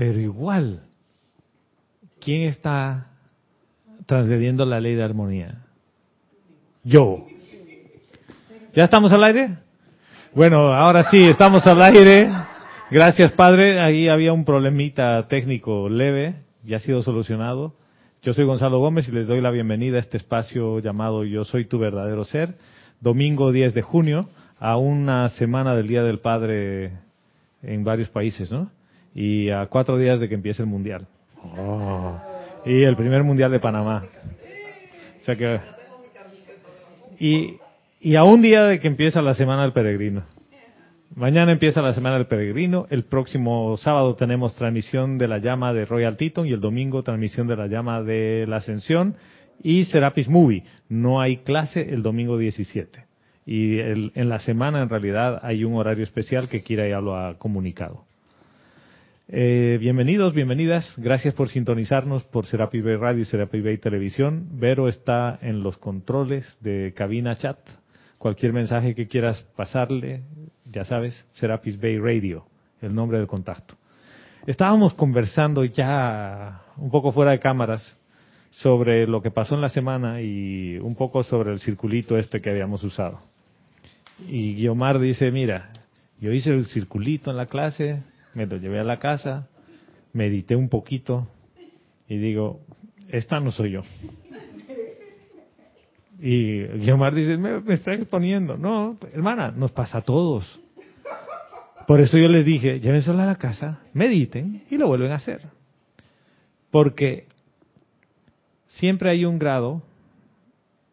Pero igual, ¿quién está transgrediendo la ley de armonía? Yo. ¿Ya estamos al aire? Bueno, ahora sí, estamos al aire. Gracias, Padre. Ahí había un problemita técnico leve, ya ha sido solucionado. Yo soy Gonzalo Gómez y les doy la bienvenida a este espacio llamado Yo Soy Tu Verdadero Ser, domingo 10 de junio, a una semana del Día del Padre en varios países, ¿no? Y a cuatro días de que empiece el Mundial. Oh. Y el primer Mundial de Panamá. O sea que... Y, y a un día de que empieza la Semana del Peregrino. Mañana empieza la Semana del Peregrino. El próximo sábado tenemos transmisión de la llama de Royal Teton y el domingo transmisión de la llama de la Ascensión y Serapis Movie. No hay clase el domingo 17. Y en la semana en realidad hay un horario especial que Kira ya lo ha comunicado. Eh, bienvenidos, bienvenidas. Gracias por sintonizarnos por Serapis Bay Radio y Serapis Bay Televisión. Vero está en los controles de cabina chat. Cualquier mensaje que quieras pasarle, ya sabes, Serapis Bay Radio, el nombre del contacto. Estábamos conversando ya un poco fuera de cámaras sobre lo que pasó en la semana y un poco sobre el circulito este que habíamos usado. Y Guiomar dice, mira, yo hice el circulito en la clase, me lo llevé a la casa, medité un poquito y digo, esta no soy yo. Y Guiomar dice, me, me está exponiendo. No, hermana, nos pasa a todos. Por eso yo les dije, llévenselo a la casa, mediten y lo vuelven a hacer. Porque siempre hay un grado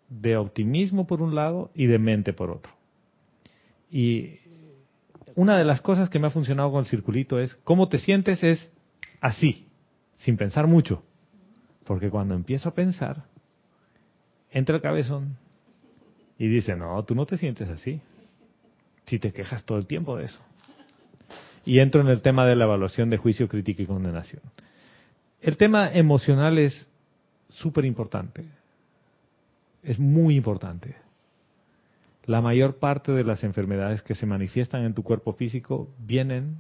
de optimismo por un lado y de mente por otro. Y una de las cosas que me ha funcionado con el circulito es, cómo te sientes es así, sin pensar mucho. Porque cuando empiezo a pensar, entra el cabezón y dice, no, tú no te sientes así. Si te quejas todo el tiempo de eso. Y entro en el tema de la evaluación de juicio, crítica y condenación. El tema emocional es súper importante. Es muy importante. La mayor parte de las enfermedades que se manifiestan en tu cuerpo físico vienen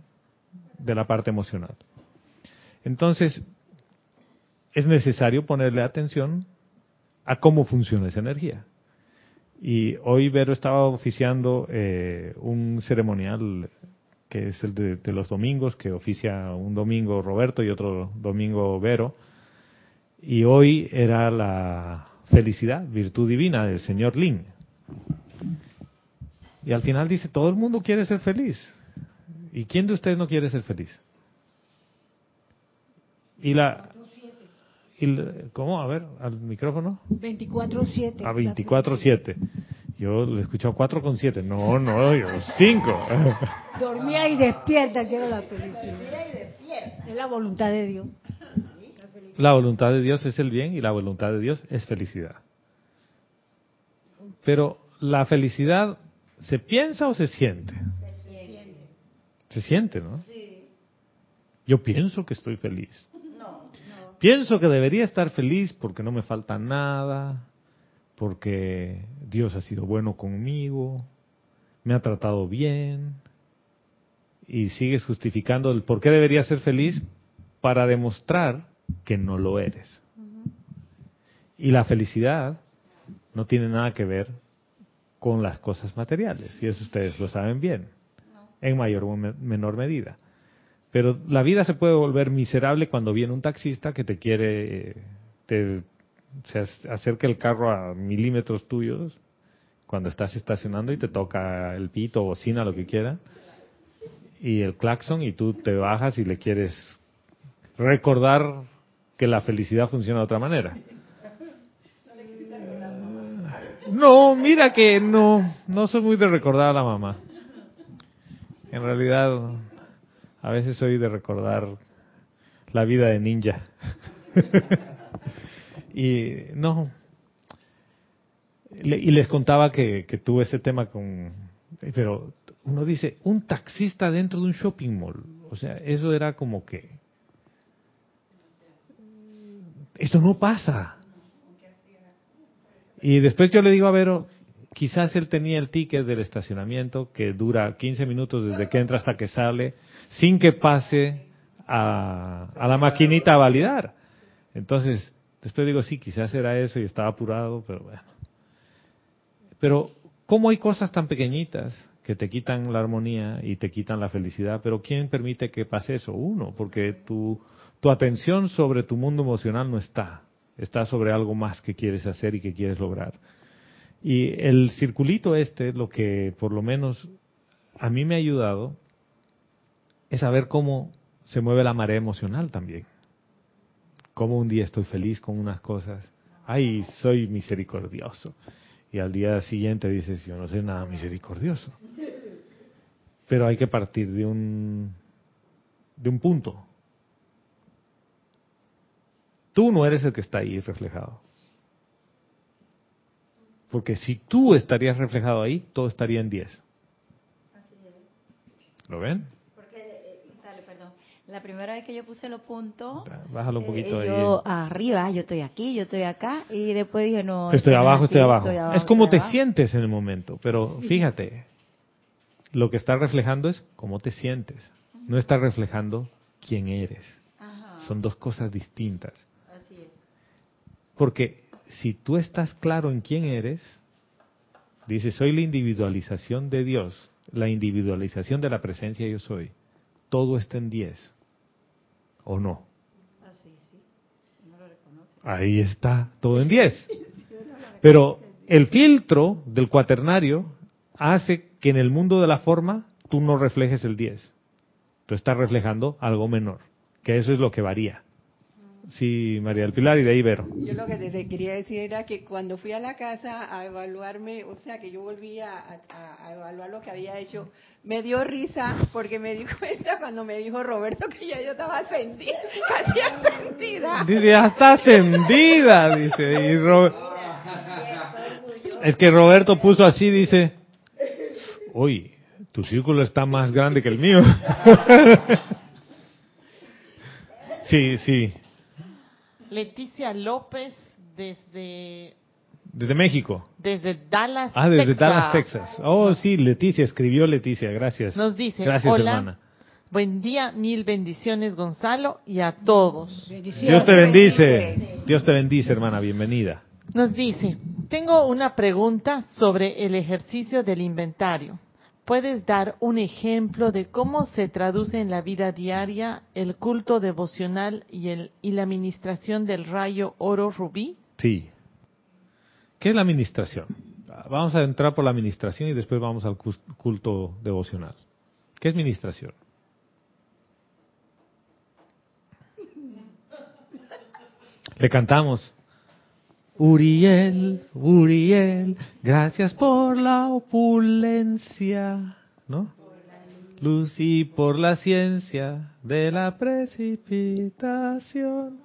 de la parte emocional. Entonces, es necesario ponerle atención a cómo funciona esa energía. Y hoy Vero estaba oficiando eh, un ceremonial que es el de, los domingos, que oficia un domingo Roberto y otro domingo Vero. Y hoy era la felicidad, virtud divina del señor Lin. Y al final dice, todo el mundo quiere ser feliz. ¿Y quién de ustedes no quiere ser feliz? Y la, y, ¿Cómo? A ver, al micrófono. 24-7. A 24-7. Yo le he escuchado 4 con 7. No, no, yo 5. Dormía y despierta, quiero la felicidad. Dormía y despierta. Es la voluntad de Dios. La voluntad de Dios es el bien y la voluntad de Dios es felicidad. Pero la felicidad, ¿se piensa o se siente? Se siente. Se siente, ¿no? Sí. Yo pienso que estoy feliz. Pienso que debería estar feliz porque no me falta nada, porque Dios ha sido bueno conmigo, me ha tratado bien, y sigues justificando el por qué debería ser feliz para demostrar que no lo eres. Y la felicidad no tiene nada que ver con las cosas materiales, y eso ustedes lo saben bien, en mayor o menor medida. Pero la vida se puede volver miserable cuando viene un taxista que te quiere, te, se acerca el carro a milímetros tuyos cuando estás estacionando y te toca el pito, bocina, lo que quiera, y el claxon y tú te bajas y le quieres recordar que la felicidad funciona de otra manera. No, mira que no, no soy muy de recordar a la mamá. En realidad, a veces soy de recordar la vida de ninja. y no. y les contaba que, que tuve ese tema con... Pero uno dice, un taxista dentro de un shopping mall. O sea, eso era como que... Esto no pasa. Y después yo le digo a Vero, quizás él tenía el ticket del estacionamiento que dura 15 minutos desde que entra hasta que sale sin que pase a, a la maquinita a validar. Entonces, después digo, sí, quizás era eso y estaba apurado, pero bueno. Pero, ¿cómo hay cosas tan pequeñitas que te quitan la armonía y te quitan la felicidad? Pero ¿quién permite que pase eso? Uno, porque tu, tu atención sobre tu mundo emocional no está. Está sobre algo más que quieres hacer y que quieres lograr. Y el circulito este, lo que por lo menos a mí me ha ayudado, es saber cómo se mueve la marea emocional también. Cómo un día estoy feliz con unas cosas, ay, soy misericordioso. Y al día siguiente dices, yo no soy nada misericordioso. Pero hay que partir de un, de un punto. Tú no eres el que está ahí reflejado. Porque si tú estarías reflejado ahí, todo estaría en 10. ¿Lo ven? Porque, eh, sale, perdón. La primera vez que yo puse los puntos, Bájalo un eh, ahí. yo arriba, yo estoy aquí, yo estoy acá, y después dije, no. Estoy abajo, estoy abajo. estoy Es como te abajo. sientes en el momento, pero fíjate, lo que está reflejando es cómo te sientes. No está reflejando quién eres. Ajá, Son dos cosas distintas. Porque si tú estás claro en quién eres, dice, soy la individualización de Dios, la individualización de la presencia yo soy. Todo está en 10. ¿O no? Así, sí. No lo reconoce. Ahí está, todo en 10. Pero el filtro del cuaternario hace que en el mundo de la forma tú no reflejes el 10. Tú estás reflejando algo menor, que eso es lo que varía. Sí, María del Pilar y de ahí Vero. Yo lo que te quería decir era que cuando fui a la casa a evaluarme, o sea, que yo volví a, a- a evaluar lo que había hecho, me dio risa porque me di cuenta cuando me dijo Roberto que ya yo estaba ascendida, casi ascendida. Dice, ya está ascendida, dice. Y Es que Roberto puso así, dice, uy, tu círculo está más grande que el mío. sí, sí, Leticia López desde, desde México. desde Dallas, Ah, desde Texas. Dallas, Texas. Oh, sí, Leticia, escribió Leticia, gracias. Nos dice, Gracias, hola, hermana. buen día, mil bendiciones Gonzalo y a todos. Dios te bendice. Dios te bendice, hermana, bienvenida. Nos dice, tengo una pregunta sobre el ejercicio del inventario. ¿Puedes dar un ejemplo de cómo se traduce en la vida diaria el culto devocional y, el, y la administración del rayo oro rubí? Sí. ¿Qué es la administración? Vamos a entrar por la administración y después vamos al culto devocional. ¿Qué es administración? Le cantamos. Uriel, Uriel, gracias por la opulencia, ¿no? Luz y por la ciencia de la precipitación.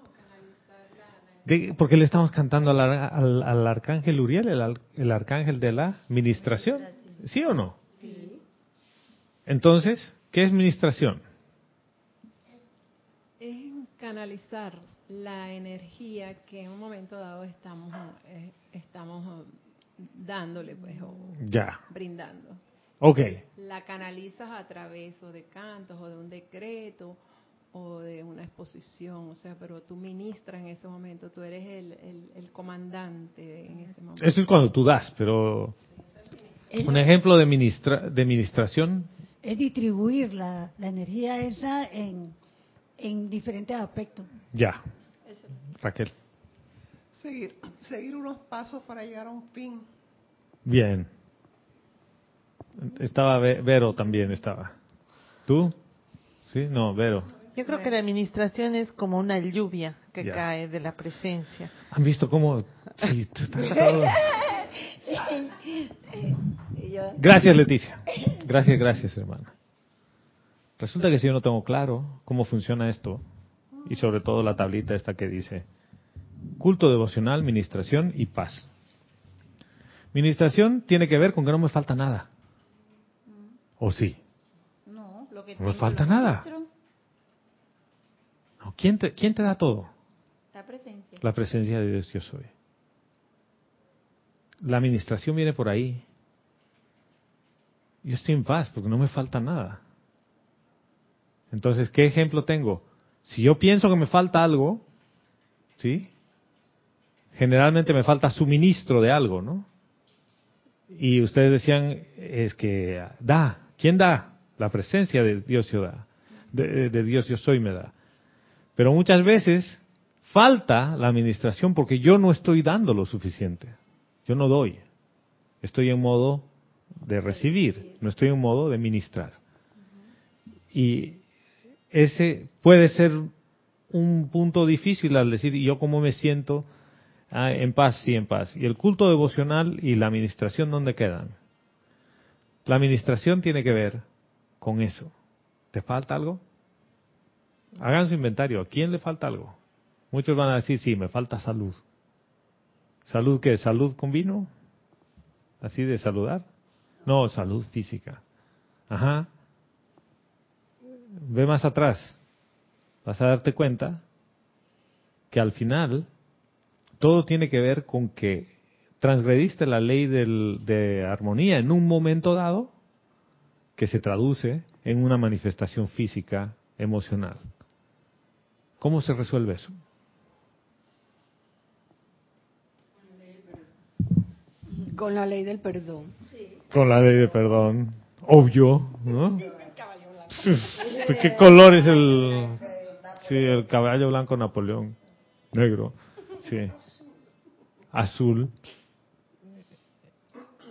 ¿Qué- ¿Por qué le estamos cantando al, al- al arcángel Uriel, el, el arcángel de la ministración? ¿Sí o no? Entonces, ¿qué es ministración? es canalizar la energía que en un momento dado estamos eh, estamos eh, dándole pues o Ya. brindando Ok. la canalizas a través o de cantos o de un decreto o de una exposición o sea pero tú ministras en ese momento tú eres el, el- el comandante en ese momento Eso es cuando tú das, pero un ejemplo de, ministra, de ministración, Es distribuir la, la energía esa en, en diferentes aspectos. ya. Raquel. Seguir, seguir unos pasos para llegar a un fin. Bien. Estaba Ve- Vero también, estaba. ¿Tú? ¿Sí? No, Vero. Yo creo que la administración es como una lluvia que Ya. cae de la presencia. ¿Han visto cómo? Sí, tú estás todo- Y yo, Gracias, Leticia. Gracias, gracias, hermana. Resulta que si yo no tengo claro cómo funciona esto, y sobre todo la tablita esta que dice culto devocional, ministración y paz. Ministración tiene que ver con que no me falta nada. ¿O sí? no, lo que No me falta nada. No, ¿Quién te, ¿Quién te da todo? La presencia. La presencia de Dios yo soy. La administración viene por ahí. Yo estoy en paz porque no me falta nada. Entonces, ¿qué ejemplo tengo? Si yo pienso que me falta algo, ¿sí? Generalmente me falta suministro de algo, ¿no? Y ustedes decían, es que da. ¿Quién da? La presencia de Dios yo da. De, de Dios yo soy me da. Pero muchas veces falta la administración porque yo no estoy dando lo suficiente. Yo no doy. Estoy en modo de recibir, no estoy en modo de ministrar. Y ese puede ser un punto difícil al decir, ¿y yo cómo me siento? Ah, en paz, sí, en paz. ¿Y el culto devocional y la administración dónde quedan? La administración tiene que ver con eso. ¿Te falta algo? Hagan su inventario. ¿A quién le falta algo? Muchos van a decir, sí, me falta salud. ¿Salud qué? ¿Salud con vino? ¿Así de saludar? No, salud física. Ajá. Ve más atrás. Vas a darte cuenta que al final todo tiene que ver con que transgrediste la ley del, de armonía en un momento dado que se traduce en una manifestación física, emocional. ¿Cómo se resuelve eso? Con la ley del perdón. Con la ley de perdón. Obvio, ¿no? ¿Qué color es el... Sí, el caballo blanco Napoleón. Negro. Sí. Azul.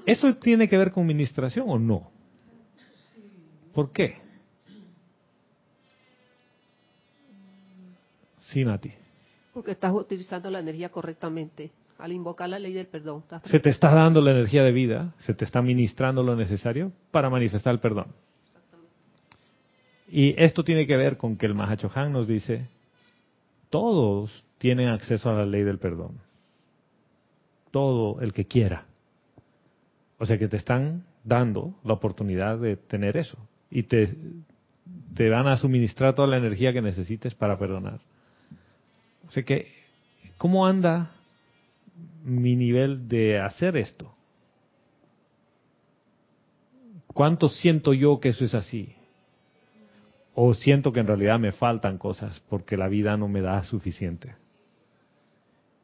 ¿Eso tiene que ver con administración o no? ¿Por qué? Sí, Nati. Porque estás utilizando la energía correctamente al invocar la ley del perdón. Se te está dando la energía de vida, se te está ministrando lo necesario para manifestar el perdón. Y esto tiene que ver con que el Mahachohan nos dice, todos tienen acceso a la ley del perdón. Todo el que quiera. O sea que te están dando la oportunidad de tener eso. Y te, te van a suministrar toda la energía que necesites para perdonar. O sea que, ¿cómo anda mi nivel de hacer esto? ¿Cuánto siento yo que eso es así? ¿O siento que en realidad me faltan cosas porque la vida no me da suficiente?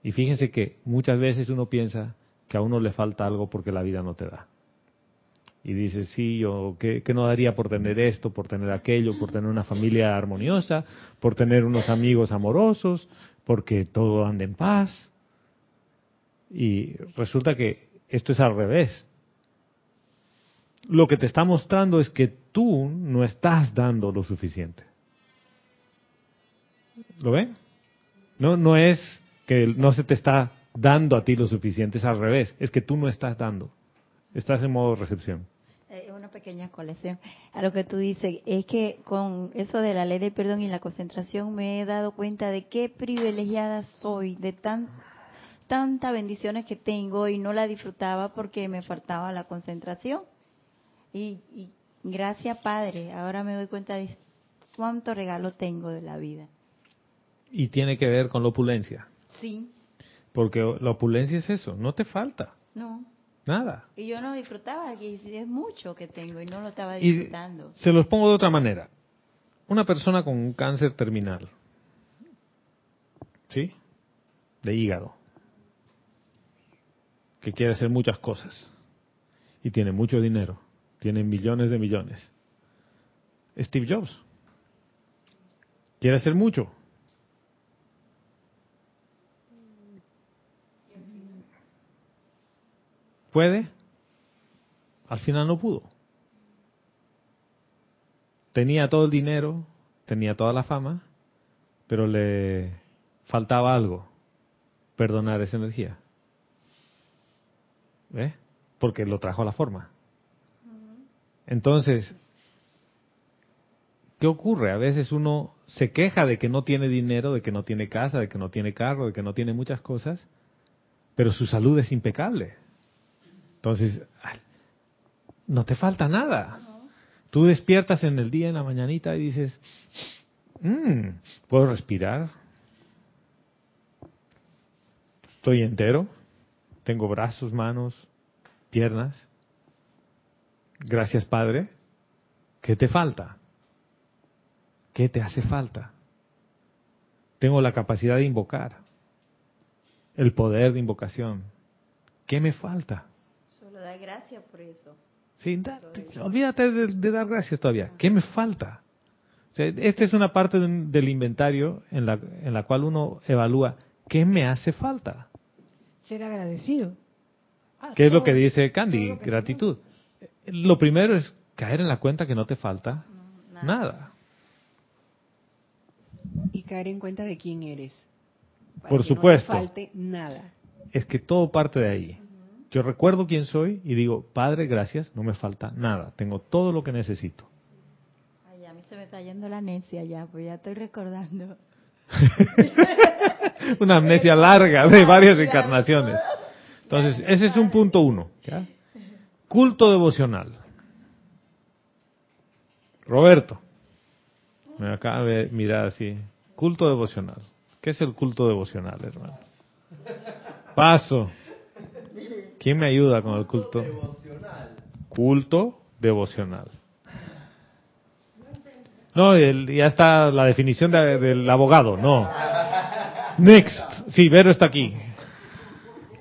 Y fíjense que muchas veces uno piensa que a uno le falta algo porque la vida no te da. Y dice, sí, yo, ¿qué, qué no daría por tener esto, por tener aquello, por tener una familia armoniosa, por tener unos amigos amorosos, porque todo anda en paz? Y resulta que esto es al revés. Lo que te está mostrando es que tú no estás dando lo suficiente. ¿Lo ven? No, no es que no se te está dando a ti lo suficiente, es al revés, es que tú no estás dando. Estás en modo recepción. Eh, una pequeña colección. A lo que tú dices, es que con eso de la ley del perdón y la concentración me he dado cuenta de qué privilegiada soy, de tan tantas bendiciones que tengo y no la disfrutaba porque me faltaba la concentración. Y, y gracias Padre, ahora me doy cuenta de cuánto regalo tengo de la vida. Y tiene que ver con la opulencia. Sí. Porque la opulencia es eso, no te falta. No. Nada. Y yo no disfrutaba, y es mucho que tengo y no lo estaba Y disfrutando. se los pongo de otra manera. Una persona con un cáncer terminal, ¿sí? De hígado, que quiere hacer muchas cosas y tiene mucho dinero, tiene millones de millones. Steve Jobs quiere hacer mucho. ¿Puede? Al final no pudo. Tenía todo el dinero, tenía toda la fama, pero le faltaba algo, perdonar esa energía. ¿Ve? Porque lo trajo a la forma. Entonces, ¿qué ocurre? A veces uno se queja de que no tiene dinero, de que no tiene casa, de que no tiene carro, de que no tiene muchas cosas, pero su salud es impecable. Entonces, no te falta nada. Tú despiertas en el día, en la mañanita, y dices, "Mm, puedo respirar, estoy entero, tengo brazos, manos, piernas. Gracias, Padre. ¿Qué te falta? ¿Qué te hace falta? Tengo la capacidad de invocar, el poder de invocación. ¿Qué me falta? Solo da gracias por eso. Sí, da- olvídate de, de dar gracias todavía. ¿Qué me falta? O sea, esta es una parte de del inventario en la, en la cual uno evalúa qué me hace falta. Ser agradecido. Ah, ¿Qué es lo que dice Candy? Gratitud. Lo primero es caer en la cuenta que no te falta nada. Y caer en cuenta de quién eres. Para Por que no te supuesto. falte nada. Es que todo parte de ahí. Yo recuerdo quién soy y digo, Padre, gracias, no me falta nada. Tengo todo lo que necesito. Ay, a mí se me está yendo la necia ya, pues ya estoy recordando. Una amnesia larga de varias encarnaciones. Entonces, ese es un punto uno. ¿ya? Culto devocional. Roberto, me acaba de mirar así. Culto devocional. ¿Qué es el culto devocional, hermano? Paso. ¿Quién me ayuda con el culto? Culto devocional. No, el- ya está la definición de- del abogado, no. Next. Sí, Vero está aquí.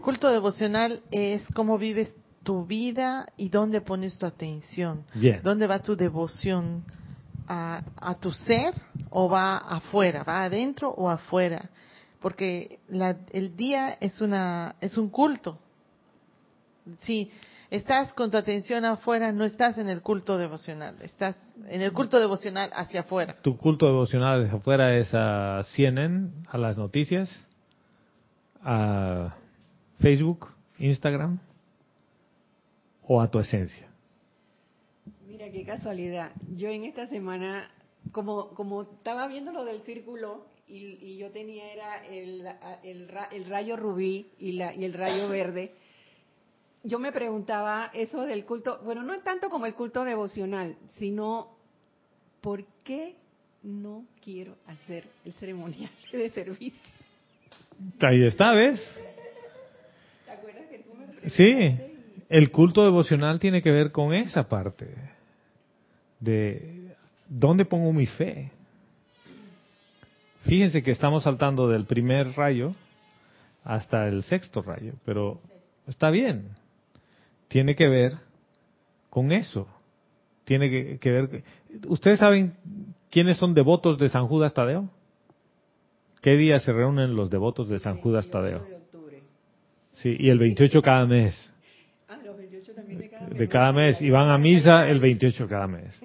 Culto devocional es cómo vives tu vida y dónde pones tu atención. Bien. ¿Dónde va tu devoción? ¿A, a tu ser o va afuera? ¿Va adentro o afuera? Porque la- el día es, una, es un culto. Si estás con tu atención afuera, no estás en el culto devocional. Estás en el culto devocional hacia afuera. Tu culto devocional desde afuera es a CNN, a las noticias, a Facebook, Instagram o a tu esencia. Mira qué casualidad. Yo en esta semana, como como estaba viendo lo del círculo y, y yo tenía era el, el, el rayo rubí y, la, y el rayo verde, yo me preguntaba eso del culto, bueno, no tanto como el culto devocional, sino ¿por qué no quiero hacer el ceremonial de servicio? Ahí está, ¿ves? ¿Te acuerdas que tú me Sí, el culto devocional tiene que ver con esa parte de dónde pongo mi fe. Fíjense que estamos saltando del primer rayo hasta el sexto rayo, pero está bien. Tiene que ver con eso. Tiene que, que ver. ¿Ustedes saben quiénes son devotos de San Judas Tadeo? ¿Qué día se reúnen los devotos de San Judas Tadeo? de octubre. Sí, y el 28 cada mes Ah, los 28 también de cada mes. y van a misa el 28 cada mes.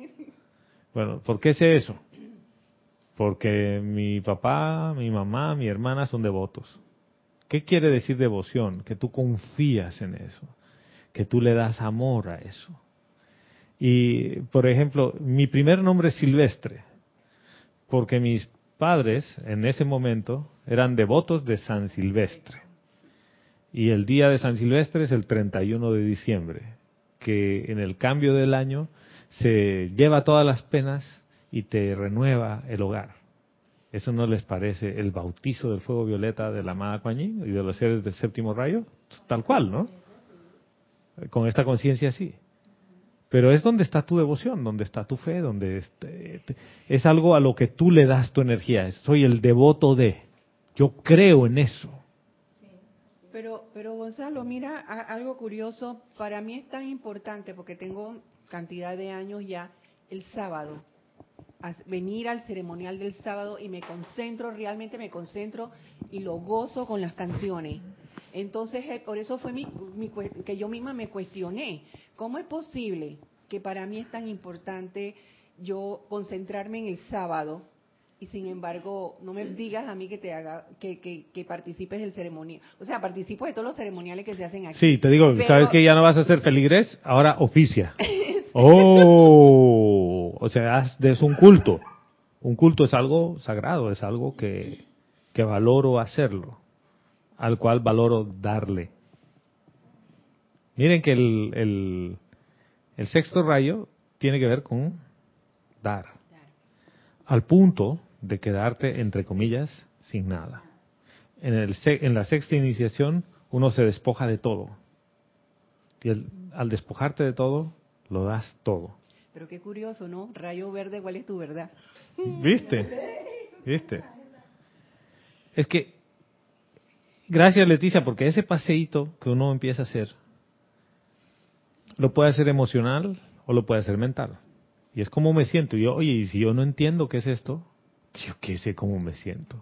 Bueno, ¿por qué sé eso? Porque mi papá, mi mamá, mi hermana son devotos. ¿Qué quiere decir devoción? Que tú confías en eso, que tú le das amor a eso. Y, por ejemplo, mi primer nombre es Silvestre, porque mis padres en ese momento eran devotos de San Silvestre. Y el día de San Silvestre es el 31 de diciembre, que en el cambio del año se lleva todas las penas y te renueva el hogar. ¿Eso no les parece el bautizo del fuego violeta de la amada Kuan Yin y de los seres del séptimo rayo? Tal cual, ¿no? Con esta conciencia así. Pero es donde está tu devoción, donde está tu fe, donde este- es algo a lo que tú le das tu energía. Soy el devoto de. Yo creo en eso. Gonzalo, mira algo curioso. Para mí es tan importante porque tengo cantidad de años ya el sábado. venir al ceremonial del sábado y me concentro, realmente me concentro y lo gozo con las canciones. Entonces, eh, por eso fue mi, mi que yo misma me cuestioné, ¿cómo es posible que para mí es tan importante yo concentrarme en el sábado y sin embargo no me digas a mí que te haga que, que, que participes del ceremonial? O sea, participo de todos los ceremoniales que se hacen aquí. Sí, te digo, Pero- ¿sabes que ya no vas a ser feligres? Ahora oficia. Oh, o sea, es un culto. Un culto es algo sagrado, es algo que, que valoro hacerlo, al cual valoro darle. Miren que el, el, el sexto rayo tiene que ver con dar, al punto de quedarte, entre comillas, sin nada. En, el, en la sexta iniciación uno se despoja de todo. Y el- al despojarte de todo, lo das todo. Pero qué curioso, ¿no? Rayo verde, ¿cuál es tu verdad? ¿Viste? ¿Viste? Es que, gracias Leticia, porque ese paseíto que uno empieza a hacer, lo puede hacer emocional o lo puede hacer mental. Y es como me siento. Y yo, oye, y si yo no entiendo qué es esto, yo qué sé cómo me siento.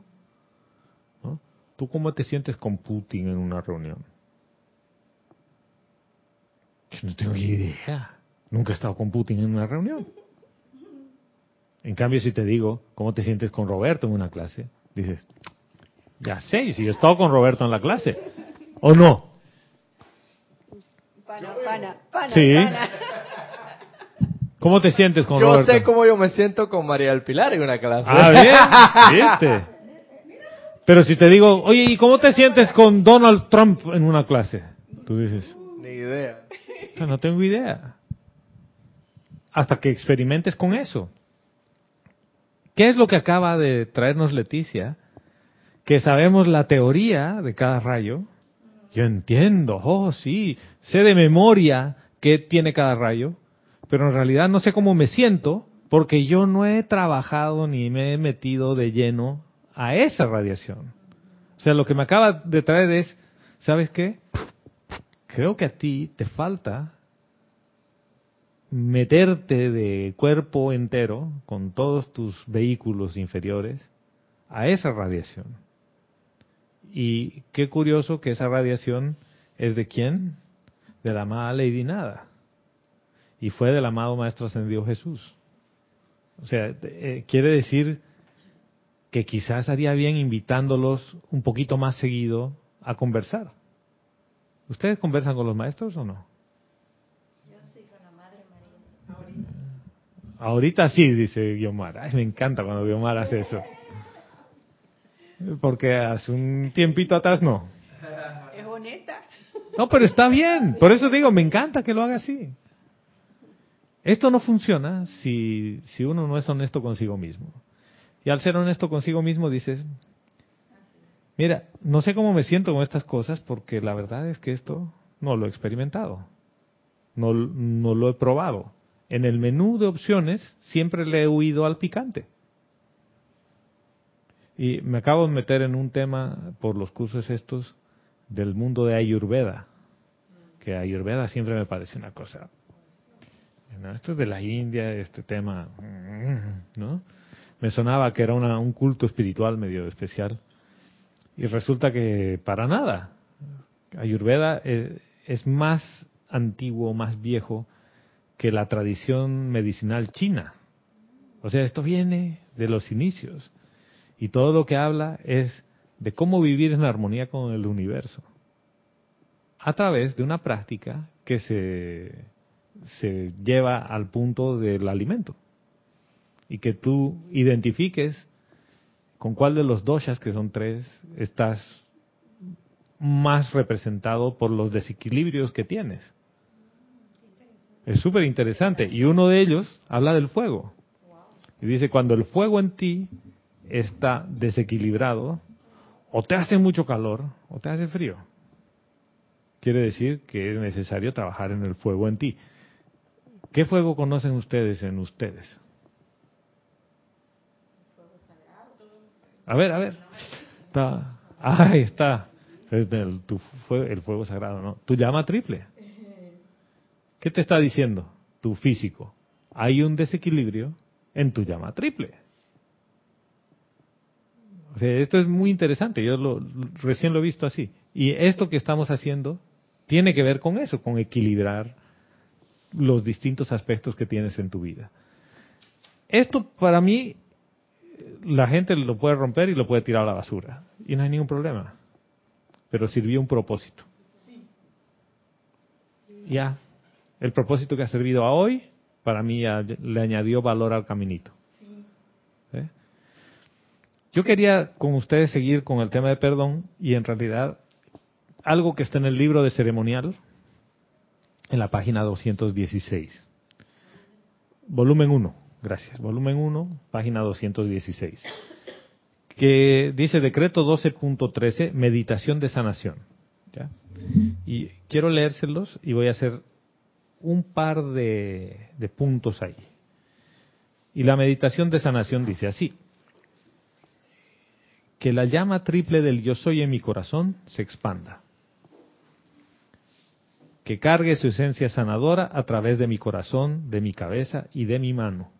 ¿No? ¿Tú cómo te sientes con Putin en una reunión? Yo no tengo idea. Nunca he estado con Putin en una reunión. En cambio, si te digo cómo te sientes con Roberto en una clase, dices, ya sé, si yo he estado con Roberto en la clase. ¿O no? Pana, pana, pana, Sí. pana. ¿Cómo te sientes con Yo Roberto? sé cómo yo me siento con María del Pilar en una clase. Ah, bien, ¿viste? Pero si te digo, oye, ¿y cómo te sientes con Donald Trump en una clase? Tú dices, Ni idea. "Ah, no tengo idea. Hasta que experimentes con eso. ¿Qué es lo que acaba de traernos Leticia? Que sabemos la teoría de cada rayo. Yo entiendo, oh sí, sé de memoria qué tiene cada rayo, pero en realidad no sé cómo me siento porque yo no he trabajado ni me he metido de lleno a esa radiación. O sea, lo que me acaba de traer es, ¿sabes qué? Creo que a ti te falta meterte de cuerpo entero con todos tus vehículos inferiores a esa radiación. Y qué curioso que esa radiación es de quién? De la amada Lady Nada. Y fue del amado Maestro Ascendido Jesús. O sea, eh, quiere decir que quizás haría bien invitándolos un poquito más seguido a conversar. ¿Ustedes conversan con los maestros o no? Ahorita sí, dice Guiomar. Ay, me encanta cuando Guiomar hace eso. Porque hace un tiempito atrás no. Es honesta. No, pero está bien. Por eso digo, me encanta que lo haga así. Esto no funciona si, si uno no es honesto consigo mismo. Y al ser honesto consigo mismo dices, mira, no sé cómo me siento con estas cosas porque la verdad es que esto no lo he experimentado. No, no lo he probado. En el menú de opciones siempre le he huido al picante. Y me acabo de meter en un tema por los cursos estos del mundo de Ayurveda. Que Ayurveda siempre me parece una cosa. Esto es de la India, este tema, ¿no? Me sonaba que era una- un culto espiritual medio especial. Y resulta que para nada. Ayurveda es, es más antiguo, más viejo que la tradición medicinal china. O sea, esto viene de los inicios. Y todo lo que habla es de cómo vivir en armonía con el universo. A través de una práctica que se, se lleva al punto del alimento. Y que tú identifiques con cuál de los doshas, que son tres, estás más representado por los desequilibrios que tienes. Es súper interesante. Y uno de ellos habla del fuego. Y dice, cuando el fuego en ti está desequilibrado, o te hace mucho calor o te hace frío. Quiere decir que es necesario trabajar en el fuego en ti. ¿Qué fuego conocen ustedes en ustedes? A ver, a ver. Está, ahí está. Es del- tu fue- el fuego sagrado, ¿no? Tu llama triple. ¿Qué te está diciendo tu físico? Hay un desequilibrio en tu llama triple. O sea, esto es muy interesante. Yo recién lo he visto así. Y esto que estamos haciendo tiene que ver con eso, con equilibrar los distintos aspectos que tienes en tu vida. Esto para mí, la gente lo puede romper y lo puede tirar a la basura. Y no hay ningún problema. Pero sirvió un propósito. Ya. El propósito que ha servido a hoy, para mí ya le añadió valor al caminito. ¿Eh? Yo quería con ustedes seguir con el tema de perdón y en realidad algo que está en el libro de ceremonial, en la página 216. Volumen 1, gracias. Volumen 1, página 216. Que dice decreto 12.13, meditación de sanación. Y quiero leérselos y voy a hacer un par de puntos ahí. Y la meditación de sanación dice así. que la llama triple del yo soy en mi corazón se expanda. Que cargue su esencia sanadora a través de mi corazón, de mi cabeza y de mi mano.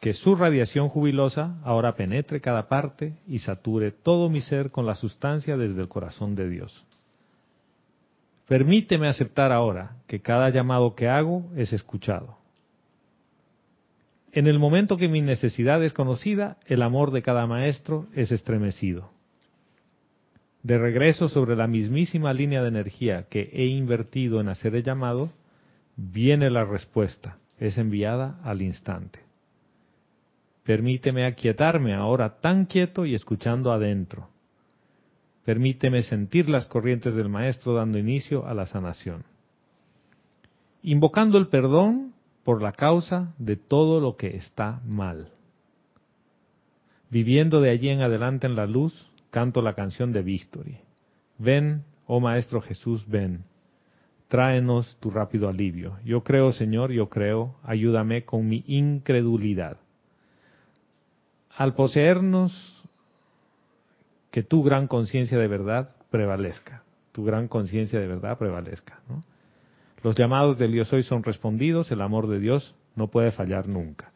Que su radiación jubilosa ahora penetre cada parte y sature todo mi ser con la sustancia desde el corazón de Dios. Permíteme aceptar ahora que cada llamado que hago es escuchado. En el momento que mi necesidad es conocida, el amor de cada maestro es estremecido. De regreso sobre la mismísima línea de energía que he invertido en hacer el llamado, viene la respuesta, es enviada al instante. Permíteme aquietarme ahora tan quieto y escuchando adentro. Permíteme sentir las corrientes del Maestro dando inicio a la sanación. Invocando el perdón por la causa de todo lo que está mal. Viviendo de allí en adelante en la luz, canto la canción de Victory. Ven, oh Maestro Jesús, ven. Tráenos tu rápido alivio. Yo creo, Señor, yo creo. Ayúdame con mi incredulidad. Al poseernos, que tu gran conciencia de verdad prevalezca. Tu gran conciencia de verdad prevalezca. Los llamados del Yo Soy son respondidos, el amor de Dios no puede fallar nunca.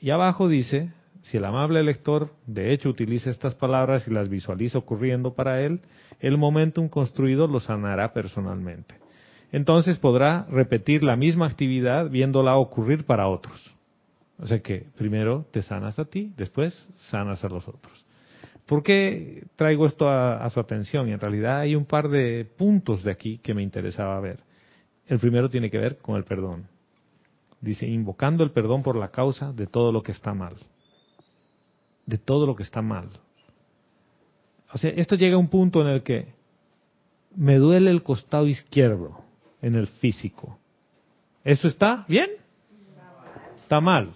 Y abajo dice, si el amable lector de hecho utiliza estas palabras y las visualiza ocurriendo para él, el momentum construido lo sanará personalmente. Entonces podrá repetir la misma actividad viéndola ocurrir para otros. O sea que primero te sanas a ti, después sanas a los otros. ¿Por qué traigo esto a, a su atención? Y en realidad hay un par de puntos de aquí que me interesaba ver. El primero tiene que ver con el perdón. Dice, invocando el perdón por la causa de todo lo que está mal. De todo lo que está mal. O sea, esto llega a un punto en el que me duele el costado izquierdo en el físico. ¿Eso está bien? Está mal.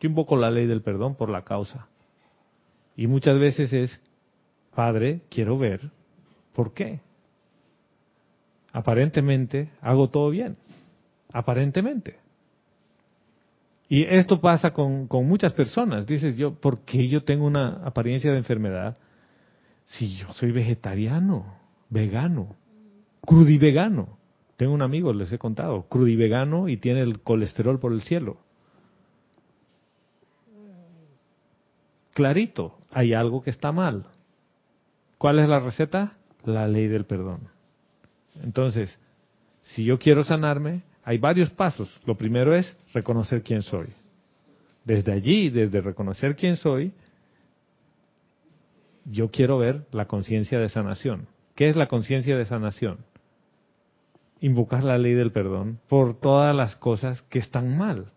Yo invoco la ley del perdón por la causa. Y muchas veces es, Padre, quiero ver por qué aparentemente hago todo bien. Aparentemente. Y esto pasa con, con, muchas personas. Dices yo, ¿por qué yo tengo una apariencia de enfermedad si yo soy vegetariano, vegano, crudivegano? Tengo un amigo, les he contado, crudivegano y tiene el colesterol por el cielo. Clarito, hay algo que está mal. ¿Cuál es la receta? La ley del perdón. Entonces, si yo quiero sanarme, hay varios pasos. Lo primero es reconocer quién soy. Desde allí, desde reconocer quién soy, yo quiero ver la conciencia de sanación. ¿Qué es la conciencia de sanación? Invocar la ley del perdón por todas las cosas que están mal.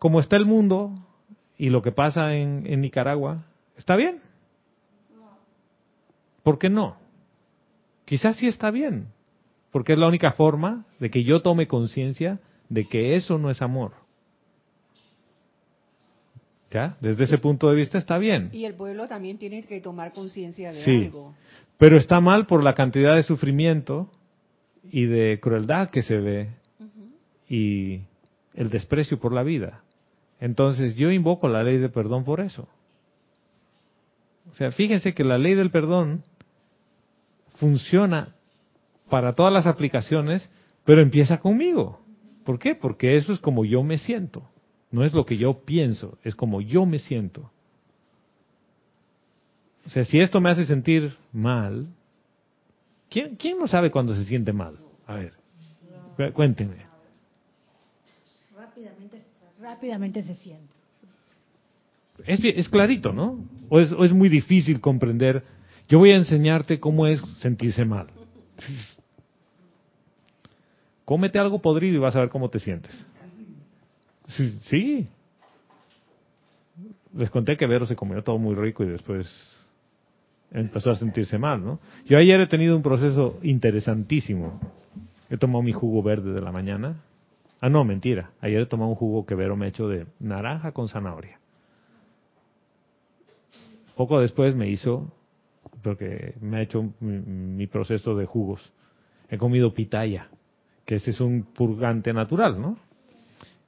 Como está el mundo y lo que pasa en, en Nicaragua, ¿está bien? ¿Por qué no? Quizás sí está bien, porque es la única forma de que yo tome conciencia de que eso no es amor. ¿Ya? Desde ese punto de vista está bien. Y el pueblo también tiene que tomar conciencia de sí, algo. Pero está mal por la cantidad de sufrimiento y de crueldad que se ve uh -huh. y el desprecio por la vida. Entonces yo invoco la ley de perdón por eso. O sea, fíjense que la ley del perdón funciona para todas las aplicaciones, pero empieza conmigo. ¿Por qué? Porque eso es como yo me siento. No es lo que yo pienso, es como yo me siento. O sea, si esto me hace sentir mal, ¿quién, quién no sabe cuando se siente mal? A ver, cuéntenme. Rápidamente, rápidamente se siente. Es, es clarito, ¿no? O es, o es muy difícil comprender. Yo voy a enseñarte cómo es sentirse mal. Cómete algo podrido y vas a ver cómo te sientes. Sí, sí. Les conté que Vero se comió todo muy rico y después empezó a sentirse mal, ¿no? Yo ayer he tenido un proceso interesantísimo. He tomado mi jugo verde de la mañana. Ah, no, mentira. Ayer he tomado un jugo que Vero me ha hecho de naranja con zanahoria. Poco después me hizo, porque me ha hecho mi, proceso de jugos. He comido pitaya, que este es un purgante natural, ¿no?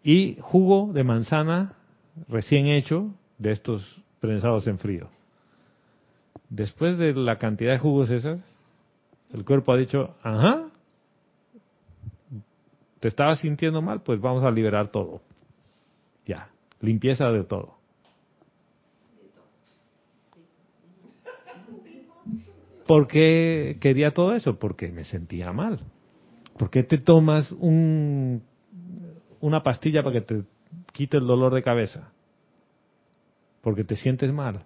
Y jugo de manzana recién hecho de estos prensados en frío. Después de la cantidad de jugos esas, el cuerpo ha dicho, ajá, te estabas sintiendo mal, pues vamos a liberar todo. Ya, limpieza de todo. ¿Por qué quería todo eso? Porque me sentía mal. ¿Por qué te tomas un, una pastilla para que te quite el dolor de cabeza? Porque te sientes mal.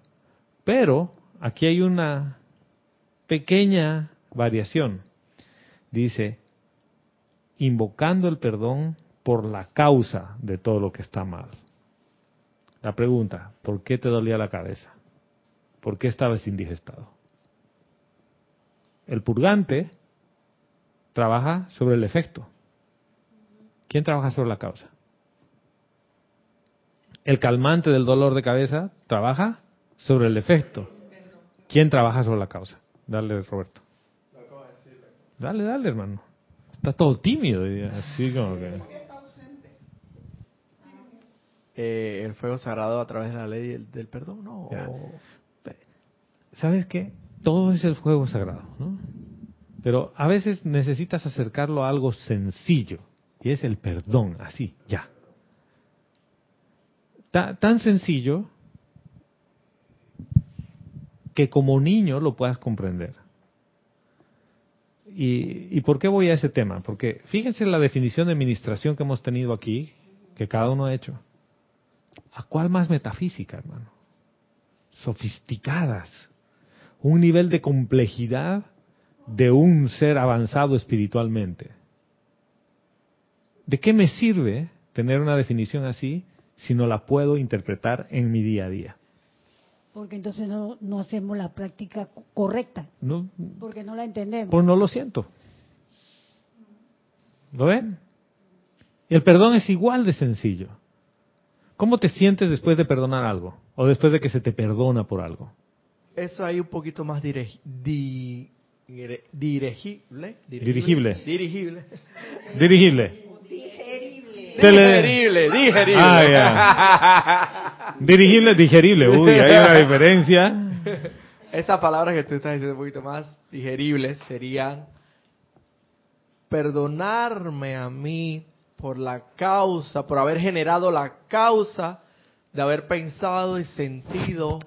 Pero aquí hay una pequeña variación. Dice, invocando el perdón por la causa de todo lo que está mal. La pregunta, ¿por qué te dolía la cabeza? ¿Por qué estabas indigestado? El purgante trabaja sobre el efecto. ¿Quién trabaja sobre la causa? El calmante del dolor de cabeza trabaja sobre el efecto. ¿Quién trabaja sobre la causa? Dale, Roberto. Dale, dale, hermano. Está todo tímido, así como que... Eh, el fuego sagrado a través de la ley del, del perdón. ¿Sabes qué? Todo es el fuego sagrado, ¿no? Pero a veces necesitas acercarlo a algo sencillo, y es el perdón, así, ya. Ta- tan sencillo que como niño lo puedas comprender. ¿Y, ¿Y por qué voy a ese tema? Porque fíjense la definición de administración que hemos tenido aquí, que cada uno ha hecho. ¿A cuál más metafísica, hermano? Sofisticadas. Un nivel de complejidad de un ser avanzado espiritualmente. ¿De qué me sirve tener una definición así si no la puedo interpretar en mi día a día? Porque entonces no, no hacemos la práctica co- correcta, No, porque no la entendemos. pues no lo siento. ¿Lo ven? El perdón es igual de sencillo. ¿Cómo te sientes después de perdonar algo? O después de que se te perdona por algo. Eso ahí un poquito más dirigi- di- dire- dirigible. Dirigible. Dirigible. Dirigible. Digerible, digerible. Ah, Dirigible, digerible. Uy, hay una diferencia. Esas palabras que tú estás diciendo un poquito más digeribles serían perdonarme a mí por la causa, por haber generado la causa de haber pensado y sentido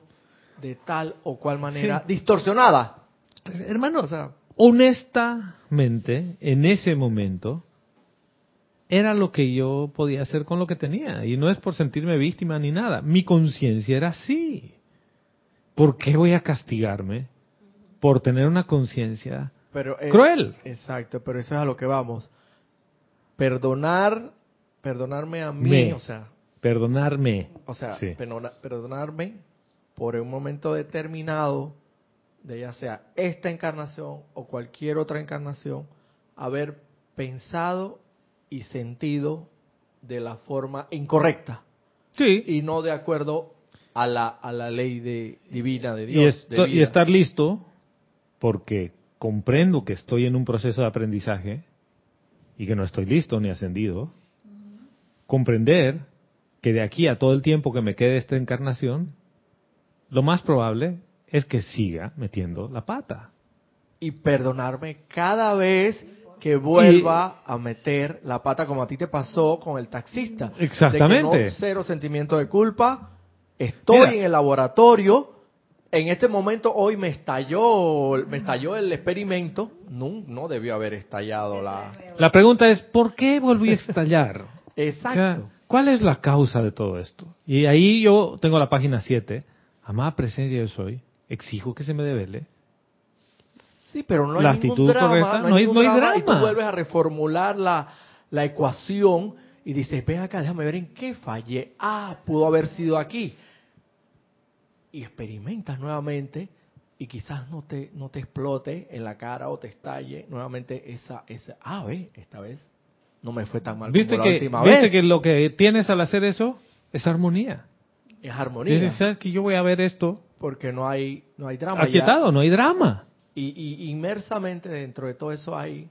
de tal o cual manera Sí. distorsionada. Hermano, o sea, Honestamente, en ese momento, era lo que yo podía hacer con lo que tenía. Y no es por sentirme víctima ni nada. Mi conciencia era así. ¿Por qué voy a castigarme por tener una conciencia eh, cruel? Exacto, pero eso es a lo que vamos. Perdonar, perdonarme a mí, Me. o sea, Perdonarme. o sea, Sí. perdona- perdonarme por un momento determinado de ya sea esta encarnación o cualquier otra encarnación, haber pensado y sentido de la forma incorrecta Sí. y no de acuerdo a la, a la ley de, divina de Y, Dios. de y estar listo porque comprendo que estoy en un proceso de aprendizaje y que no estoy listo ni ascendido. Comprender que de aquí a todo el tiempo que me quede esta encarnación, lo más probable es que siga metiendo la pata. y perdonarme cada vez que vuelva a meter la pata como a ti te pasó con el taxista. Exactamente. De que no, cero sentimiento de culpa. Estoy Mira. en el laboratorio. En este momento hoy me estalló, me estalló el experimento. No, no debió haber estallado la. La pregunta es, ¿por qué volví a estallar? Exacto. O sea, ¿Cuál es la causa de todo esto? Y ahí yo tengo la página 7. Amada presencia yo soy. Exijo que se me devele. Sí, pero no hay La ningún actitud drama, correcta, no no hay, no hay drama, y tú vuelves a reformular la, la ecuación y dices, ven acá, déjame ver en qué fallé. Ah, pudo haber sido aquí. Y experimentas nuevamente y quizás no te no te explote en la cara o te estalle nuevamente esa esa ah, ve, esta vez no me fue tan mal ¿Viste como la que, última ¿viste vez. que lo que tienes al hacer eso es armonía? Es armonía, Dices, ¿sabes que yo voy a ver esto porque no hay no hay drama ya. aquietado? No hay drama. Y, y inmersamente dentro de todo eso hay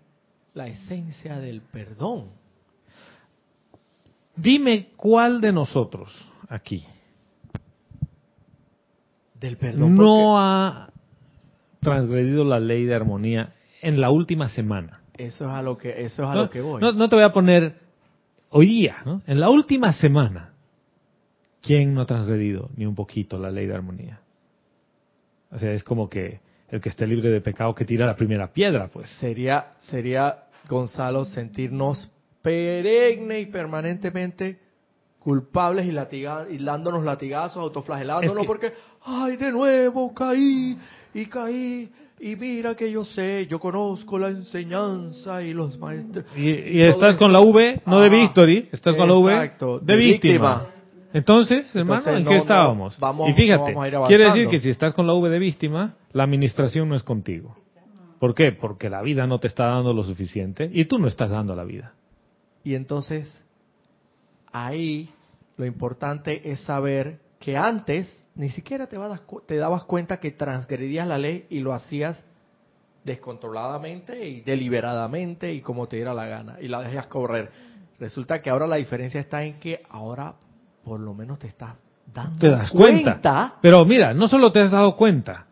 la esencia del perdón. Dime cuál de nosotros aquí. Del perdón. no ha transgredido la ley de armonía en la última semana. Eso es a lo que, eso es a no, lo que voy. no- no te voy a poner hoy día, ¿no? En la última semana, ¿quién no ha transgredido ni un poquito la ley de armonía? O sea, es como que el que esté libre de pecado que tira la primera piedra, pues. Sería, sería, Gonzalo, sentirnos perenne y permanentemente culpables y, latiga- y dándonos latigazos, autoflagelándonos Es que- porque, ay, de nuevo caí y caí y mira que yo sé, yo conozco la enseñanza y los maestros. Y, estás con la V, no de victory, estás con la V de, de víctima. víctima. Entonces, hermano, Entonces, ¿en no, qué no, estábamos? vamos- y fíjate, no quiere decir que si estás con la V de víctima, la administración no es contigo. ¿Por qué? Porque la vida no te está dando lo suficiente y tú no estás dando la vida. Y entonces, ahí lo importante es saber que antes ni siquiera te, te dabas cuenta que transgredías la ley y lo hacías descontroladamente y deliberadamente y como te diera la gana y la dejas correr. Resulta que ahora la diferencia está en que ahora por lo menos te estás dando Te das cuenta. Pero mira, no solo te has dado cuenta,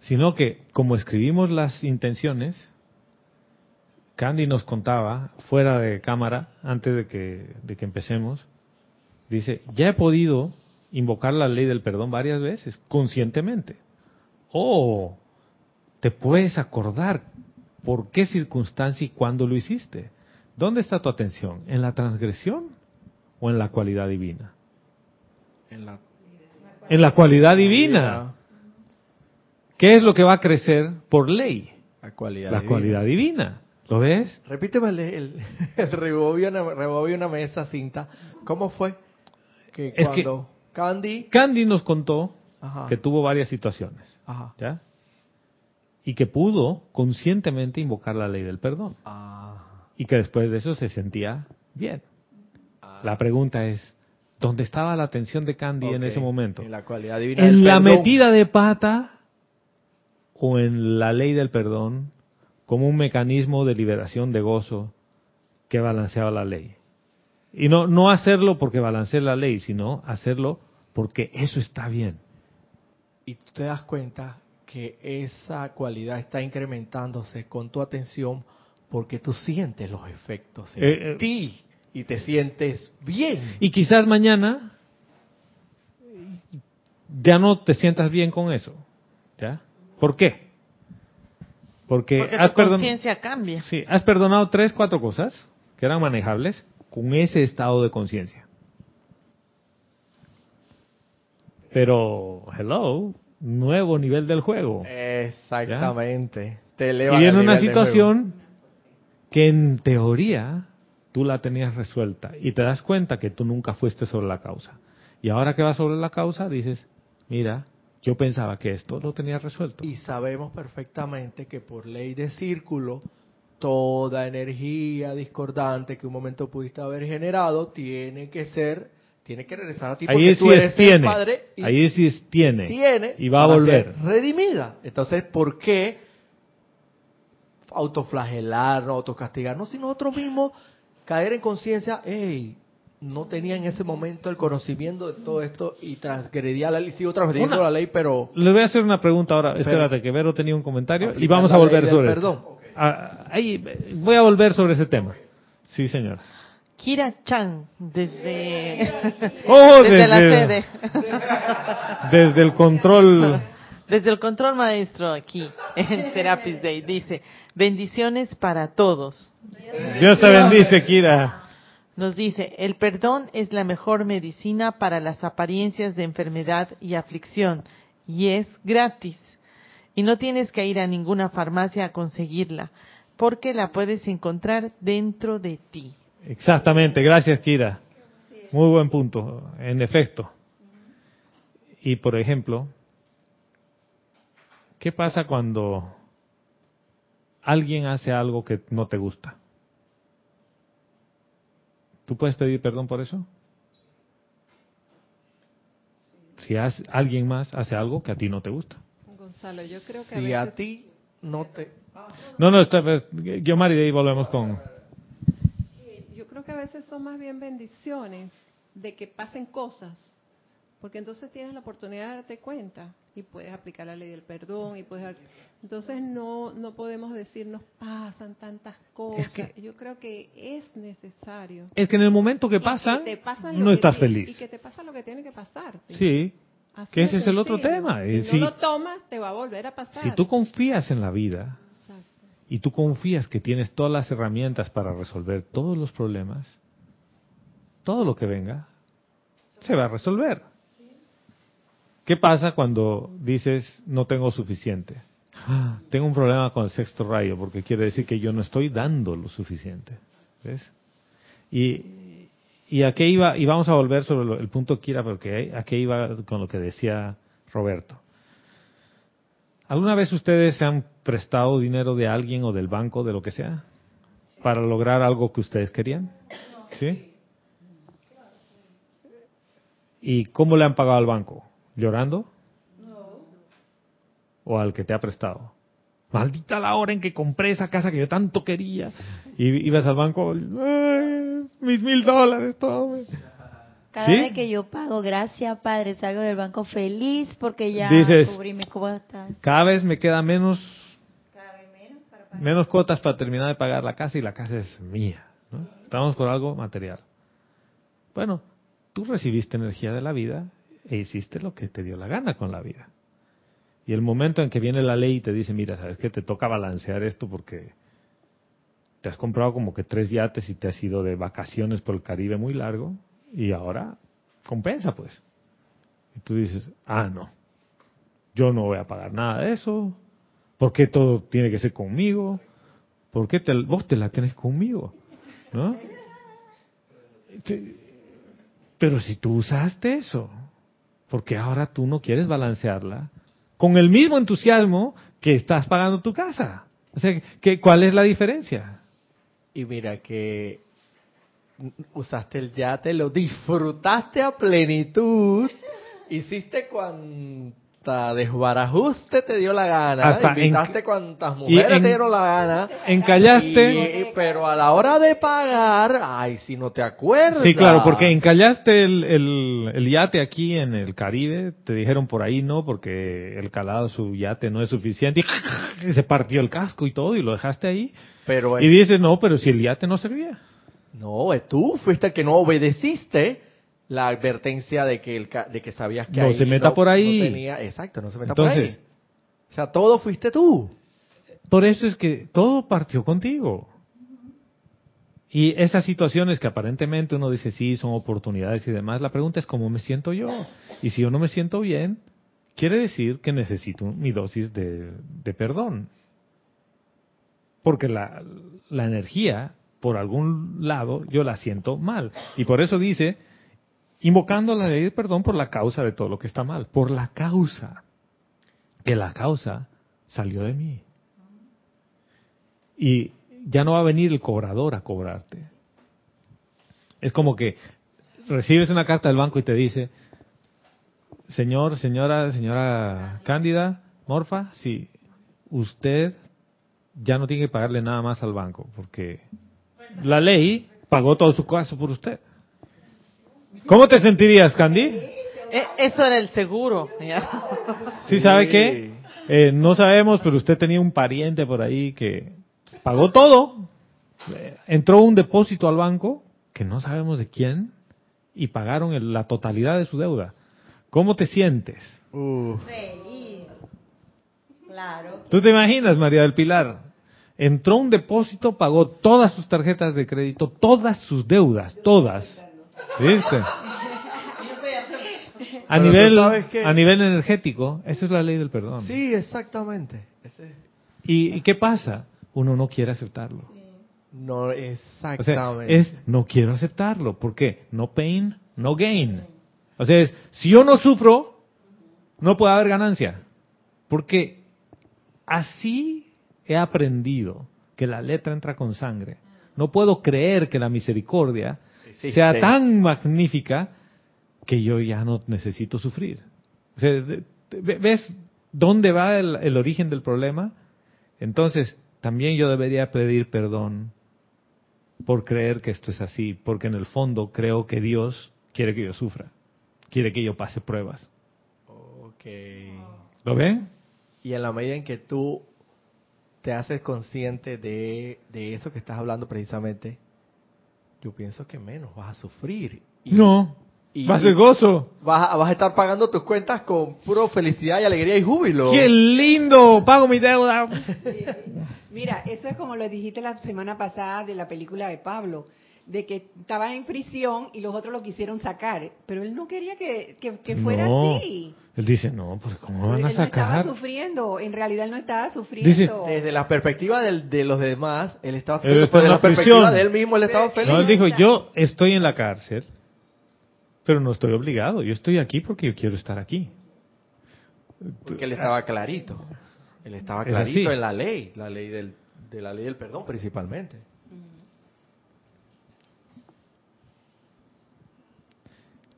sino que como escribimos las intenciones, Candy nos contaba, fuera de cámara, antes de que, de que empecemos, dice, ya he podido invocar la ley del perdón varias veces, conscientemente. Oh, te puedes acordar por qué circunstancia y cuándo lo hiciste. ¿Dónde está tu atención? ¿En la transgresión o en la cualidad divina? En la En la cualidad divina. ¿Qué es lo que va a crecer por ley? La cualidad. La divina. cualidad divina. ¿Lo ves? Repíteme el, el, el rebobina, rebobíname esa cinta. ¿Cómo fue? Que Es que- cuando Candy... Candy nos contó Ajá, que tuvo varias situaciones, ajá. ¿ya? Y que pudo conscientemente invocar la ley del perdón. Ah, Y que después de eso se sentía bien. La pregunta es, ¿dónde estaba la atención de Candy en ese momento? En la cualidad divina. del ¿En la perdón. metida de pata o en la ley del perdón como un mecanismo de liberación de gozo que balanceaba la ley? Y no, no hacerlo porque balancee la ley, sino hacerlo porque eso está bien. Y tú te das cuenta que esa cualidad está incrementándose con tu atención porque tú sientes los efectos en Eh, eh. ti y te sientes bien. Y quizás mañana ya no te sientas bien con eso. ¿Ya? ¿Por qué? Porque, Porque has, tu perdon- conciencia cambia. sí, has perdonado tres, cuatro cosas que eran manejables con ese estado de conciencia. Pero, hello, nuevo nivel del juego. Exactamente. Te Y eleva al una situación que en teoría tú la tenías resuelta y te das cuenta que tú nunca fuiste sobre la causa. Y ahora que vas sobre la causa dices, mira, yo pensaba que esto lo tenía resuelto. Y sabemos perfectamente que por ley de círculo, toda energía discordante que un momento pudiste haber generado tiene que ser, tiene que regresar a ti porque Ahí tú sí eres es el tiene. padre y Ahí sí es tiene. tiene Y va a volver. redimida. Entonces, ¿por qué autoflagelarnos, autocastigarnos si nosotros mismos caer en conciencia, hey, no tenía en ese momento el conocimiento de todo esto y transgredía la ley, sigo transgrediendo Una- la ley, pero Le voy a hacer una pregunta ahora. Pero- Espérate, que Vero tenía un comentario y Aplicar vamos a volver sobre perdón. Ah, ahí, voy a volver sobre ese tema. Sí, señor. Kira Chan, desde, Oh, desde la desde- sede, Desde el control. Desde el control maestro aquí en Serapis Day, dice, bendiciones para todos. Dios te bendice, Kira. Nos dice, el perdón es la mejor medicina para las apariencias de enfermedad y aflicción y es gratis. Y no tienes que ir a ninguna farmacia a conseguirla, porque la puedes encontrar dentro de ti. Exactamente, gracias Kira. Muy buen punto, en efecto. Y por ejemplo, ¿qué pasa cuando alguien hace algo que no te gusta? ¿Tú puedes pedir perdón por eso? Si hace- alguien más hace algo que a ti no te gusta. Gonzalo, yo creo que a si veces a ti no te... No, no, está, yo Mari, de ahí volvemos con... yo creo que a veces son más bien bendiciones de que pasen cosas porque entonces tienes la oportunidad de darte cuenta y puedes aplicar la ley del perdón y puedes entonces no no podemos decir nos pasan tantas cosas. que- Yo creo que es necesario. Es que en el momento que pasa, pasan no que estás tiene- feliz. Y que te pasa lo que tiene que pasar. Sí, Así que ese es el otro tema. Si no si- lo tomas, te va a volver a pasar. si tú confías en la vida Exacto. y tú confías que tienes todas las herramientas para resolver todos los problemas, todo lo que venga, se va a resolver. ¿Qué pasa cuando dices no tengo suficiente? Tengo un problema con el sexto rayo porque quiere decir que yo no estoy dando lo suficiente. ¿Ves? Y, y a qué iba, y vamos a volver sobre el punto Kira, porque a qué iba con lo que decía Roberto. ¿Alguna vez ustedes se han prestado dinero de alguien o del banco, de lo que sea, para lograr algo que ustedes querían? ¿Sí? ¿Y cómo le han pagado al banco? ¿Llorando? ¿O al que te ha prestado? Maldita la hora en que compré esa casa que yo tanto quería. Y ibas al banco, "Ay, mis mil dólares, tome. Cada ¿Sí? vez que yo pago, gracias Padre, salgo del banco feliz porque ya Dices- cubrí mis cuotas. Cada vez me queda menos, Cada vez menos para pagar. menos cuotas para terminar de pagar la casa y la casa es mía. ¿no? Estamos por algo material. Bueno, tú recibiste energía de la vida e hiciste lo que te dio la gana con la vida. Y el momento en que viene la ley y te dice, mira, sabes que te toca balancear esto porque te has comprado como que tres yates y te has ido de vacaciones por el Caribe muy largo y ahora compensa pues. Y tú dices, ah, no, yo no voy a pagar nada de eso. ¿Por qué todo tiene que ser conmigo? ¿Por qué te- vos te la tenés conmigo? ¿No? Pero si tú usaste eso, porque ahora tú no quieres balancearla con el mismo entusiasmo que estás pagando tu casa. O sea, ¿qué, ¿cuál es la diferencia? Y mira que usaste el yate, lo disfrutaste a plenitud, hiciste cuanta desbarajuste te dio la gana, Hasta invitaste en- cuantas mujeres en- te dieron la gana, Encallaste. y- pero a la hora de pagar, ay, si no te acuerdas. Sí, claro, porque encallaste el, el, el yate aquí en el Caribe, te dijeron por ahí no, porque el calado de su yate no es suficiente, y se partió el casco y todo, y lo dejaste ahí. Pero Y dices, no, pero si el yate no servía. No, eh, tú fuiste el que no obedeciste la advertencia de que el de que sabías que No ahí se meta por ahí. no tenía, exacto, no se meta por Entonces- ahí. O sea, todo fuiste tú. Por eso es que todo partió contigo. Y esas situaciones que aparentemente uno dice, sí, son oportunidades y demás, la pregunta es cómo me siento yo. Y si yo no me siento bien, quiere decir que necesito mi dosis de, de perdón. Porque la, la energía, por algún lado, yo la siento mal. Y por eso dice, invocando la ley de perdón por la causa de todo lo que está mal. Por la causa. Que la causa salió de mí. Y ya no va a venir el cobrador a cobrarte. Es como que recibes una carta del banco y te dice, señor, señora, señora Cándida, Morfa, sí, usted ya no tiene que pagarle nada más al banco, porque la ley pagó todo su caso por usted. ¿Cómo te sentirías, Candy? Eh, Eso era el seguro. ya. ¿Sí sabe qué? Eh, no sabemos, pero usted tenía un pariente por ahí que pagó todo. Eh, Entró un depósito al banco, que no sabemos de quién, y pagaron el- la totalidad de su deuda. ¿Cómo te sientes? Feliz. Claro. ¿Tú te imaginas, María del Pilar? Entró un depósito, pagó todas sus tarjetas de crédito, todas sus deudas, todas. ¿Viste? A Pero nivel, que- a nivel energético, esa es la ley del perdón. Sí, exactamente. ¿Y, y qué pasa? Uno no quiere aceptarlo. No, O sea, exactamente. es no quiero aceptarlo. ¿Por qué? No pain, no gain. O sea, es, si yo no sufro, no puede haber ganancia. Porque así he aprendido que la letra entra con sangre. No puedo creer que la misericordia Sea tan magnífica que yo ya no necesito sufrir. O sea, ¿ves dónde va el, el origen del problema? Entonces, también yo debería pedir perdón por creer que esto es así, porque en el fondo creo que Dios quiere que yo sufra. quiere que yo pase pruebas. Ok. ¿Lo ven? Y en la medida en que tú te haces consciente de, de eso que estás hablando precisamente, yo pienso que menos vas a sufrir. Y, No, y- va a ser gozo. Vas a, vas a estar pagando tus cuentas con puro felicidad y alegría y júbilo. ¡Qué lindo! Pago mi deuda. Mira, eso es como lo dijiste la semana pasada de la película de Pablo, de que estaba en prisión y los otros lo quisieron sacar, pero él no quería que, que- que fuera No. así. Él dice, no, pues ¿cómo van él a no estaba sacar? sufriendo, en realidad él no estaba sufriendo. Desde la perspectiva del- de los demás, él estaba Él feliz, está pero en de la la perspectiva prisión. de él mismo, él estaba Pero- feliz. No, él dijo, yo estoy en la cárcel, pero no estoy obligado. Yo estoy aquí porque yo quiero estar aquí. Porque él estaba clarito. Él estaba Es clarito así. en la ley, la ley del, de la ley del perdón principalmente.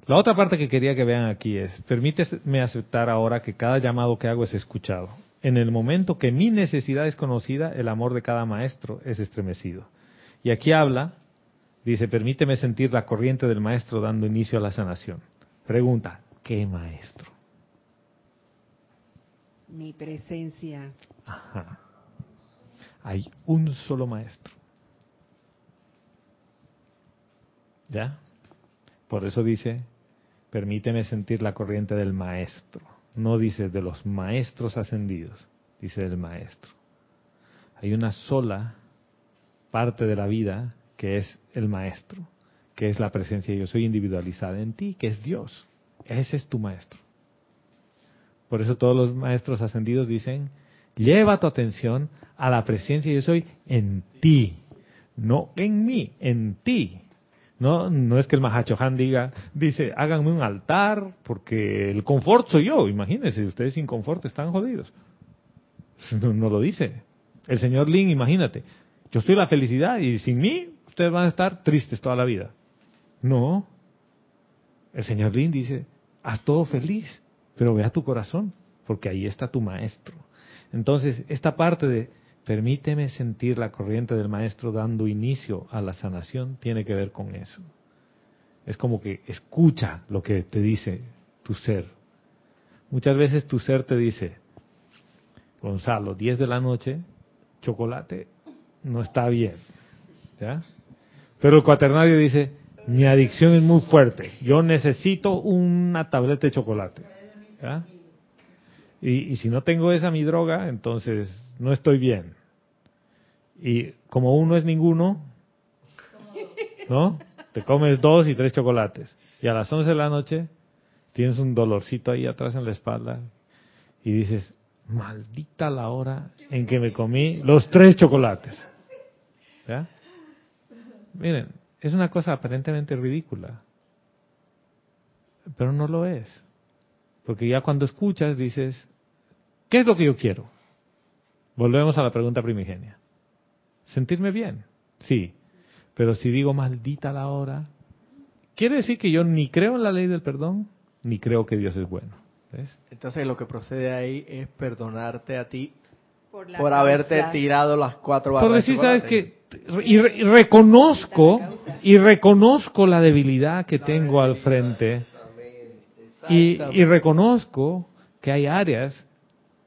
La otra parte que quería que vean aquí es, permíteme aceptar ahora que cada llamado que hago es escuchado. En el momento que mi necesidad es conocida, el amor de cada maestro es estremecido. Y aquí habla, dice, permíteme sentir la corriente del maestro dando inicio a la sanación. Pregunta, ¿qué maestro? Mi presencia. Ajá. Hay un solo maestro. ¿Ya? Por eso dice, permíteme sentir la corriente del maestro. No dice de los maestros ascendidos, dice del maestro. Hay una sola parte de la vida que es el maestro, que es la presencia yo soy individualizada en ti, que es Dios. Ese es tu maestro. Por eso todos los maestros ascendidos dicen, lleva tu atención a la presencia yo soy en ti, no en mí, en ti. No, no es que el Mahachohan diga, dice, háganme un altar porque el confort soy yo. Imagínense, ustedes sin confort están jodidos. No, no lo dice. El señor Lin, imagínate, yo soy la felicidad y sin mí ustedes van a estar tristes toda la vida. No. El señor Lin dice, haz todo feliz, pero ve a tu corazón, porque ahí está tu maestro. Entonces, esta parte de permíteme sentir la corriente del maestro dando inicio a la sanación tiene que ver con eso. Es como que escucha lo que te dice tu ser. Muchas veces tu ser te dice, Gonzalo, 10 de la noche, chocolate no está bien. Pero el cuaternario dice, mi adicción es muy fuerte, yo necesito una tableta de chocolate. Y, y si no tengo esa mi droga, entonces no estoy bien. Y como uno es ninguno, ¿no? Te comes dos y tres chocolates. Y a las 11 de la noche tienes un dolorcito ahí atrás en la espalda y dices, maldita la hora en que me comí los tres chocolates. Miren, es una cosa aparentemente ridícula, pero no lo es. Porque ya cuando escuchas dices, ¿qué es lo que yo quiero? Volvemos a la pregunta primigenia. Sentirme bien, sí. Pero si digo maldita la hora, quiere decir que yo ni creo en la ley del perdón, ni creo que Dios es bueno. ¿Ves? Entonces lo que procede ahí es perdonarte a ti Por, haberte tirado las cuatro barras. Por de decir, sabes que, y, re- y reconozco, y reconozco la debilidad que tengo al frente, y, y reconozco que hay áreas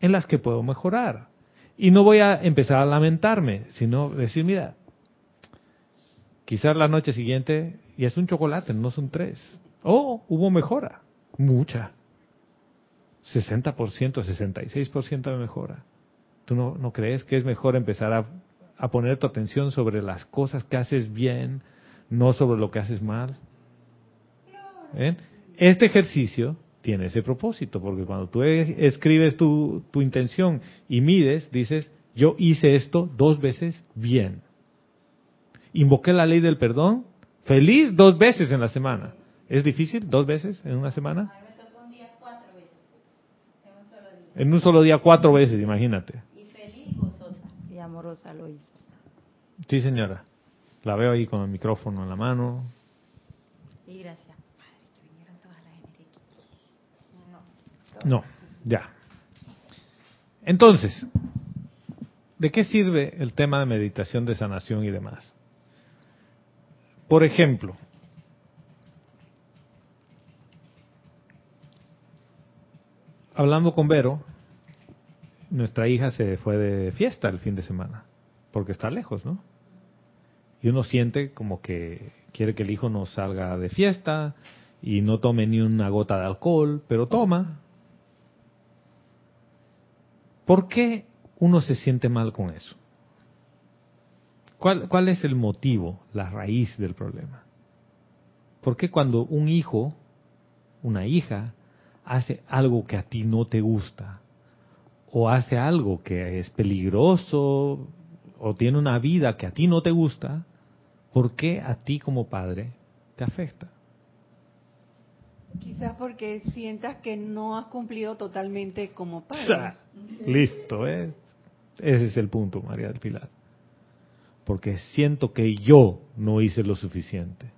en las que puedo mejorar. Y no voy a empezar a lamentarme, sino decir, mira, quizás la noche siguiente, y es un chocolate, no son tres. Oh, hubo mejora, mucha. 60%, 66% de mejora. ¿Tú no, no crees que es mejor empezar a, a poner tu atención sobre las cosas que haces bien, no sobre lo que haces mal? ¿Ven? Este ejercicio tiene ese propósito, porque cuando tú e- escribes tu, tu intención y mides, dices, yo hice esto dos veces bien. Invoqué la ley del perdón, feliz dos veces en la semana. ¿Es difícil dos veces en una semana? En un solo día cuatro veces, imagínate. Y feliz, gozosa y amorosa lo hizo. Sí, señora. La veo ahí con el micrófono en la mano. Y gracias, Padre, que vinieron todas las energías. No, ya. Entonces, ¿de qué sirve el tema de meditación de sanación y demás? Por ejemplo, hablando con Vero, nuestra hija se fue de fiesta el fin de semana, porque está lejos, ¿no? Y uno siente como que quiere que el hijo no salga de fiesta y no tome ni una gota de alcohol, pero toma. ¿Por qué uno se siente mal con eso? ¿Cuál, cuál es el motivo, la raíz del problema? ¿Por qué cuando un hijo, una hija, hace algo que a ti no te gusta, o hace algo que es peligroso, o tiene una vida que a ti no te gusta, ¿por qué a ti como padre te afecta? Quizás porque sientas que no has cumplido totalmente como padre. Listo, ¿ves? Ese es el punto, María del Pilar. Porque siento que yo no hice lo suficiente.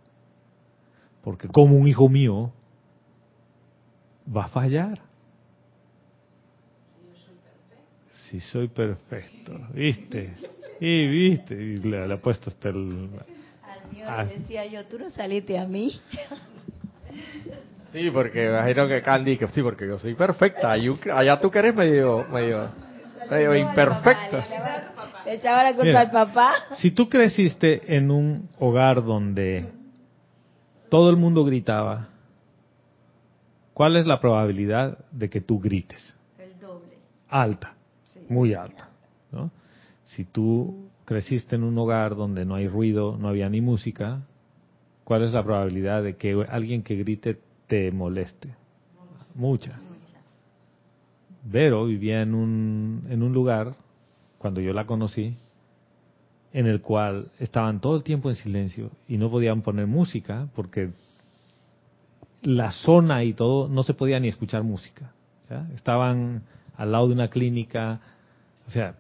Porque como un hijo mío va a fallar. Si soy perfecto, ¿viste? Y viste, y le, le he puesto hasta el... Al mío le decía yo, tú no saliste a mí. Sí, porque me imagino que Candy, que sí, porque yo soy perfecta. allá tú que eres medio, medio, medio imperfecta. Le echaba la culpa Mira. al papá. Si tú creciste en un hogar donde todo el mundo gritaba, ¿cuál es la probabilidad de que tú grites? El doble. Alta, muy alta. ¿no? Si tú creciste en un hogar donde no hay ruido, no había ni música, ¿cuál es la probabilidad de que alguien que grite te moleste? Mucha. Vero vivía en un, en un lugar, cuando yo la conocí, en el cual estaban todo el tiempo en silencio y no podían poner música porque la zona y todo no se podía ni escuchar música. ¿ya? Estaban al lado de una clínica, o sea,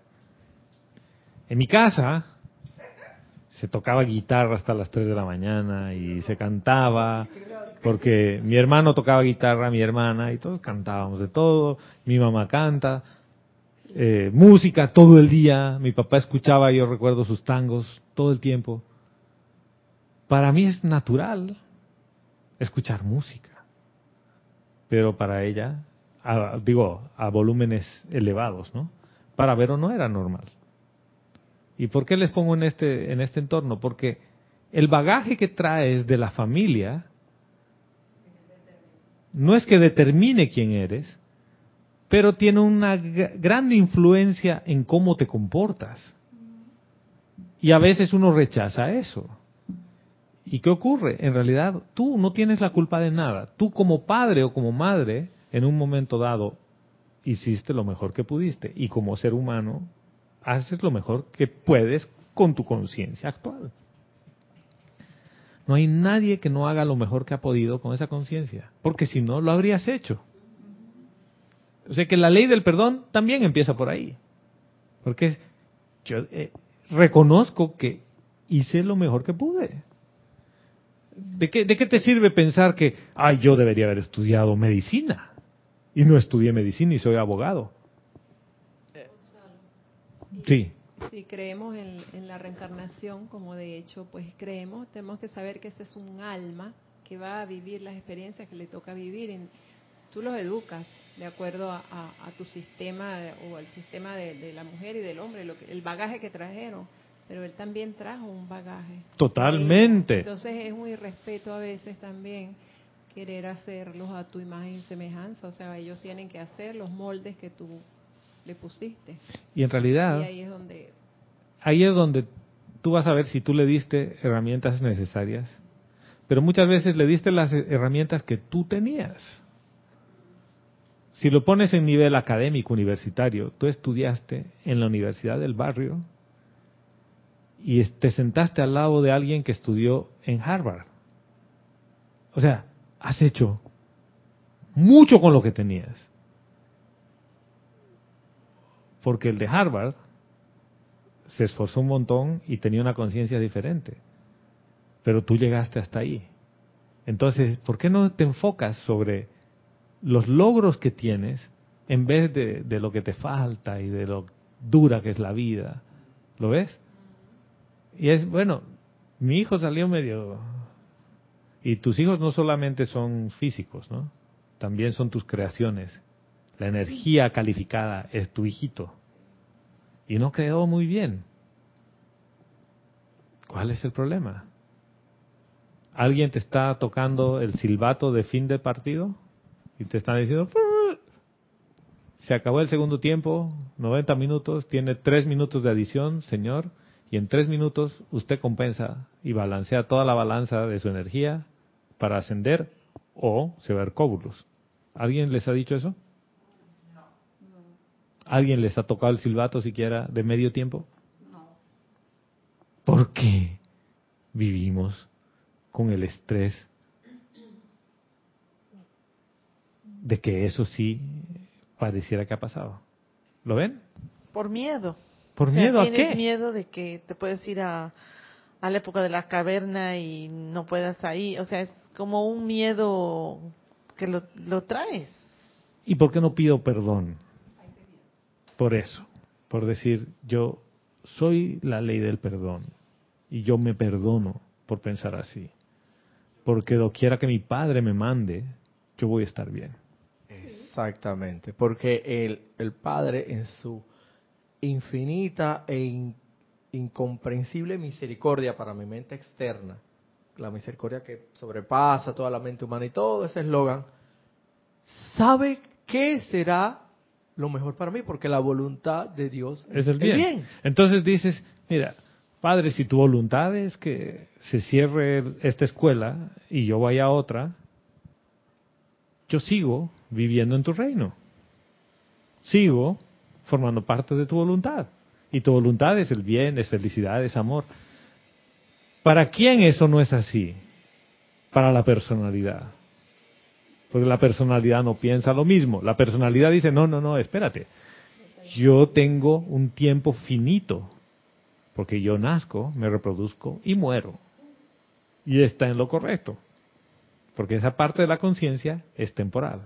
en mi casa se tocaba guitarra hasta las 3 de la mañana y se cantaba, porque mi hermano tocaba guitarra, mi hermana, y todos cantábamos de todo, mi mamá canta, eh, música todo el día, mi papá escuchaba, yo recuerdo sus tangos todo el tiempo. Para mí es natural escuchar música, pero para ella, a- digo, a volúmenes elevados, ¿no? Para Vero no era normal. ¿Y por qué les pongo en este, en este entorno? Porque el bagaje que traes de la familia no es que determine quién eres, pero tiene una gran influencia en cómo te comportas. Y a veces uno rechaza eso. ¿Y qué ocurre? En realidad tú no tienes la culpa de nada. Tú como padre o como madre, en un momento dado, hiciste lo mejor que pudiste. Y como ser humano, haces lo mejor que puedes con tu conciencia actual. No hay nadie que no haga lo mejor que ha podido con esa conciencia, porque si no, lo habrías hecho. O sea que la ley del perdón también empieza por ahí. Porque yo eh, reconozco que hice lo mejor que pude. ¿De qué, ¿De qué te sirve pensar que, ay, yo debería haber estudiado medicina? Y no estudié medicina y soy abogado. Sí, Si creemos en, en la reencarnación, como de hecho pues creemos, tenemos que saber que ese es un alma que va a vivir las experiencias que le toca vivir. En, tú los educas de acuerdo a, a- a tu sistema o al sistema de, de la mujer y del hombre, lo que, el bagaje que trajeron. Pero él también trajo un bagaje. Totalmente. Entonces es un irrespeto a veces también querer hacerlos a tu imagen y semejanza. O sea, ellos tienen que hacer los moldes que tú le pusiste. y en realidad Y ahí es donde ahí es donde tú vas a ver si tú le diste herramientas necesarias, pero muchas veces le diste las herramientas que tú tenías. Si lo pones en nivel académico universitario, tú estudiaste en la universidad del barrio y te sentaste al lado de alguien que estudió en Harvard. O sea, has hecho mucho con lo que tenías. Porque el de Harvard se esforzó un montón y tenía una conciencia diferente. Pero tú llegaste hasta ahí. Entonces, ¿por qué no te enfocas sobre los logros que tienes en vez de, de lo que te falta y de lo dura que es la vida? ¿Lo ves? Y es, bueno, mi hijo salió medio... Y tus hijos no solamente son físicos, ¿no? También son tus creaciones. La energía calificada es tu hijito. Y no quedó muy bien. ¿Cuál es el problema? ¿Alguien te está tocando el silbato de fin de partido? Y te están diciendo, se acabó el segundo tiempo, 90 minutos, tiene 3 minutos de adición, señor, y en 3 minutos usted compensa y balancea toda la balanza de su energía para ascender o se va a ver cóbulos. ¿Alguien les ha dicho eso? ¿Alguien les ha tocado el silbato siquiera de medio tiempo? No. ¿Por qué vivimos con el estrés de que eso sí pareciera que ha pasado? ¿Lo ven? Por miedo. ¿Por O sea, miedo a tienes qué? miedo de que te puedes ir a, a la época de la caverna y no puedas ahí. O sea, es como un miedo que lo, lo traes. ¿Y por qué no pido perdón? Por eso, por decir, yo soy la ley del perdón y yo me perdono por pensar así. Porque doquiera que mi padre me mande, yo voy a estar bien. Exactamente, porque el, el Padre en su infinita e in- incomprensible misericordia para mi mente externa, la misericordia que sobrepasa toda la mente humana y todo ese eslogan, sabe qué será lo mejor para mí, porque la voluntad de Dios Es el bien. Entonces dices, mira, padre, si tu voluntad es que se cierre esta escuela y yo vaya a otra, yo sigo viviendo en tu reino. Sigo formando parte de tu voluntad. Y tu voluntad es el bien, es felicidad, es amor. ¿Para quién eso no es así? Para la personalidad. Porque la personalidad no piensa lo mismo. La personalidad dice, no, no, no, espérate. Yo tengo un tiempo finito. Porque yo nazco, me reproduzco y muero. Y está en lo correcto. Porque esa parte de la conciencia es temporal.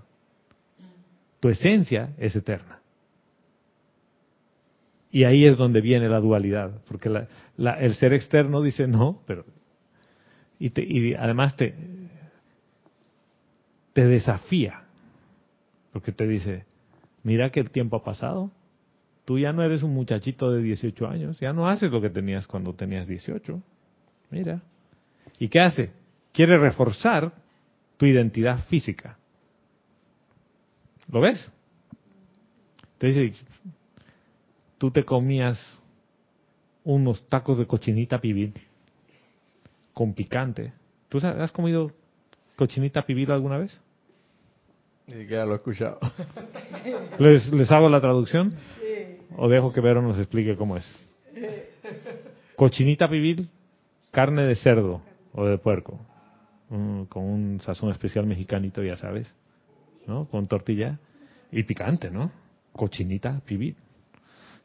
Tu esencia es eterna. Y ahí es donde viene la dualidad. Porque la- la- el ser externo dice, no, pero... Y, te- y además te, te desafía. Porque te dice, mira que el tiempo ha pasado. Tú ya no eres un muchachito de 18 años. Ya no haces lo que tenías cuando tenías 18. Mira. ¿Y qué hace? Quiere reforzar tu identidad física. ¿Lo ves? Te dice, tú te comías unos tacos de cochinita pibil con picante. ¿Tú has comido cochinita pibil alguna vez? Ni siquiera lo he escuchado. ¿Les, les hago la traducción? ¿O dejo que Vero nos explique cómo es? Cochinita pibil, carne de cerdo o de puerco, mm, con un sazón especial mexicanito, ya sabes, ¿no? Con tortilla y picante, ¿no? Cochinita pibil.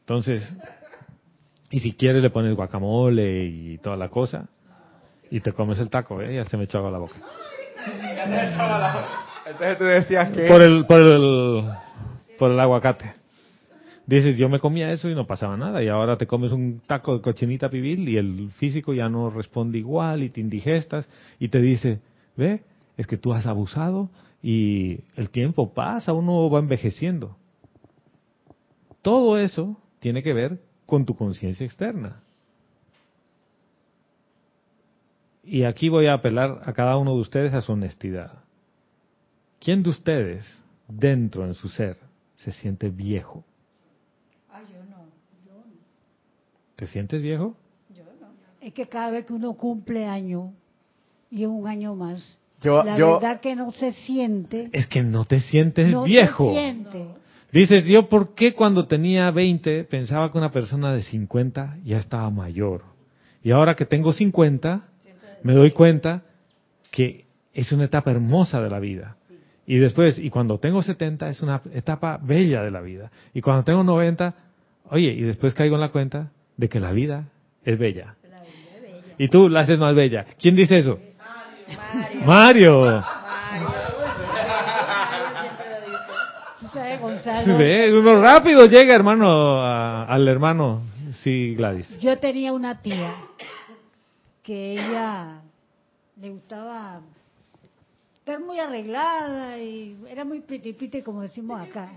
Entonces, y si quieres le pones guacamole y toda la cosa, y te comes el taco, ¿eh? Ya se me echó agua la boca. Entonces tú decías que... Por el, por el, por el aguacate. Dices, yo me comía eso y no pasaba nada, y ahora te comes un taco de cochinita pibil y el físico ya no responde igual y te indigestas y te dice, ve, es que tú has abusado y el tiempo pasa, uno va envejeciendo. Todo eso tiene que ver con tu conciencia externa. Y aquí voy a apelar a cada uno de ustedes a su honestidad. ¿Quién de ustedes, dentro en su ser, se siente viejo? Ay, yo no. ¿Te sientes viejo? Es que cada vez que uno cumple año y es un año más, Yo, la yo, verdad que no se siente. Es que no te sientes no viejo. se siente. Dices, yo, ¿por qué cuando tenía 20 pensaba que una persona de 50 ya estaba mayor? Y ahora que tengo 50, me doy cuenta que es una etapa hermosa de la vida. Y después, y cuando tengo 70, es una etapa bella de la vida. Y cuando tengo 90, oye, y después caigo en la cuenta de que la vida es bella. Y tú la haces más bella. ¿Quién dice eso? Mario. Sabes, Gonzalo, Ve, uno rápido llega, hermano, a- al hermano. Sí, Gladys. yo tenía una tía que ella le gustaba estar muy arreglada y era muy pitipite como decimos acá.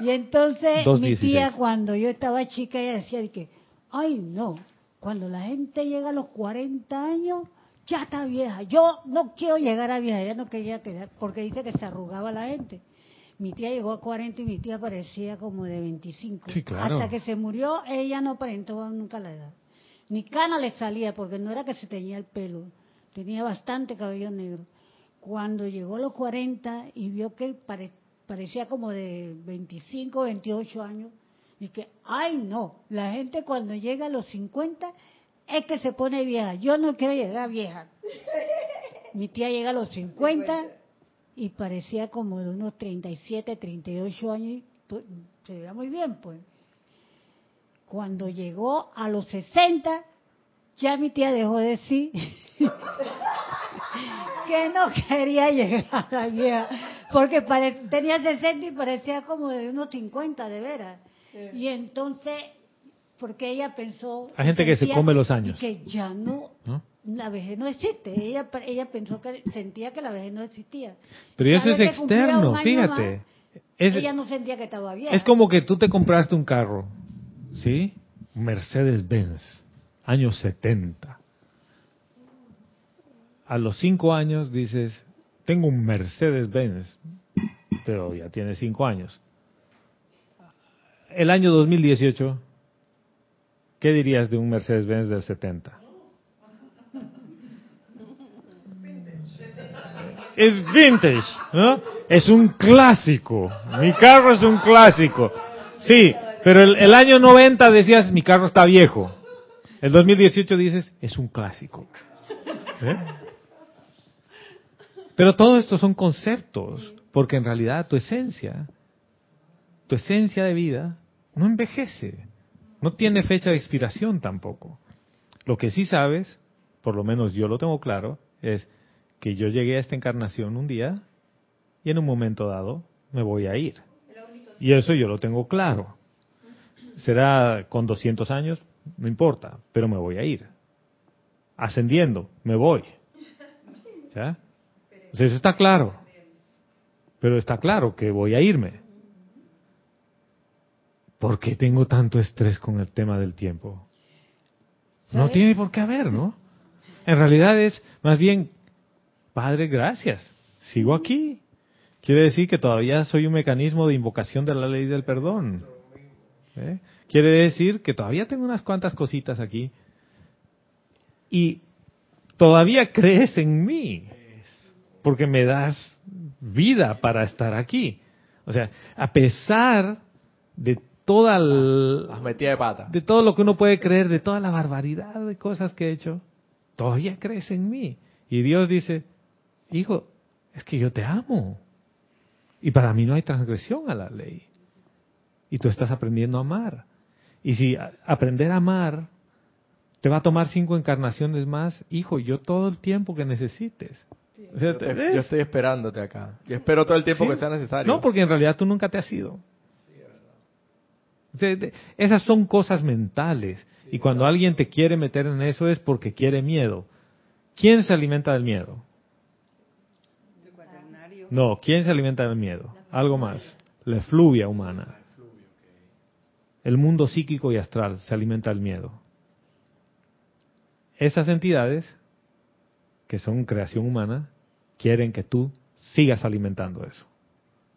Y entonces mi tía cuando yo estaba chica ella decía de que, ay no, cuando la gente llega a los 40 años ya está vieja. Yo no quiero llegar a vieja, ella no quería quedar porque dice que se arrugaba la gente. Mi tía llegó a 40 y mi tía parecía como de 25. Sí, claro. Hasta que se murió ella no aparentó nunca la edad. Ni cana le salía porque no era que se teñía el pelo, tenía bastante cabello negro. Cuando llegó a los 40 y vio que pare- parecía como de 25, 28 años, y que, ay no, la gente cuando llega a los 50 es que se pone vieja. Yo no quiero llegar vieja. Mi tía llega a los 50 y parecía como de unos 37, 38 años y tu- se veía muy bien, pues. Cuando llegó a los 60, ya mi tía dejó de decir que no quería llegar a la vieja, porque pare- tenía 60 y parecía como de unos 50, de veras. Y entonces, porque ella pensó... Hay gente que se sentía come los años. Que ya no, ¿no? la vejez no existe. Ella, ella pensó que sentía que la vejez no existía. Pero eso es externo, fíjate. más, Es, ella no sentía que estaba vieja. es como que tú te compraste un carro, ¿sí? Mercedes-Benz, años 70. A los cinco años dices, tengo un Mercedes-Benz, pero ya tiene cinco años. El año 2018, ¿qué dirías de un Mercedes-Benz del 70? Es vintage, ¿no? Es un clásico. Mi carro es un clásico. Sí, pero el, el año 90 decías, mi carro está viejo. El 2018 dices, es un clásico. ¿Eh? Pero todo esto son conceptos, porque en realidad tu esencia, tu esencia de vida, no envejece. No tiene fecha de expiración tampoco. Lo que sí sabes, por lo menos yo lo tengo claro, es que yo llegué a esta encarnación un día y en un momento dado me voy a ir. Y eso yo lo tengo claro. Será con 200 años, no importa, pero me voy a ir. Ascendiendo, me voy. ¿Ya? Sea, eso está claro. Pero está claro que voy a irme. ¿Por qué tengo tanto estrés con el tema del tiempo? No tiene por qué haber, ¿no? En realidad es más bien, Padre, gracias. Sigo aquí. Quiere decir que todavía soy un mecanismo de invocación de la ley del perdón. ¿Eh? Quiere decir que todavía tengo unas cuantas cositas aquí. Y todavía crees en mí. Porque me das vida para estar aquí. O sea, a pesar de toda el- Las metidas de pata. de todo lo que uno puede creer, de toda la barbaridad de cosas que he hecho, todavía crees en mí. Y Dios dice, hijo, es que yo te amo. Y para mí no hay transgresión a la ley. Y tú estás aprendiendo a amar. Y si aprender a amar te va a tomar cinco encarnaciones más, hijo, yo todo el tiempo que necesites. O sea, Yo, te- ¿ves? yo estoy esperándote acá. Yo espero todo el tiempo Sí. que sea necesario. No, porque en realidad tú nunca te has ido. De- de- esas son cosas mentales. y cuando alguien te quiere meter en eso es porque quiere miedo. ¿Quién se alimenta del miedo? El cuaternario. No, ¿quién se alimenta del miedo? Algo más. La efluvia humana. El mundo psíquico y astral se alimenta del miedo. Esas entidades, que son creación humana, quieren que tú sigas alimentando eso.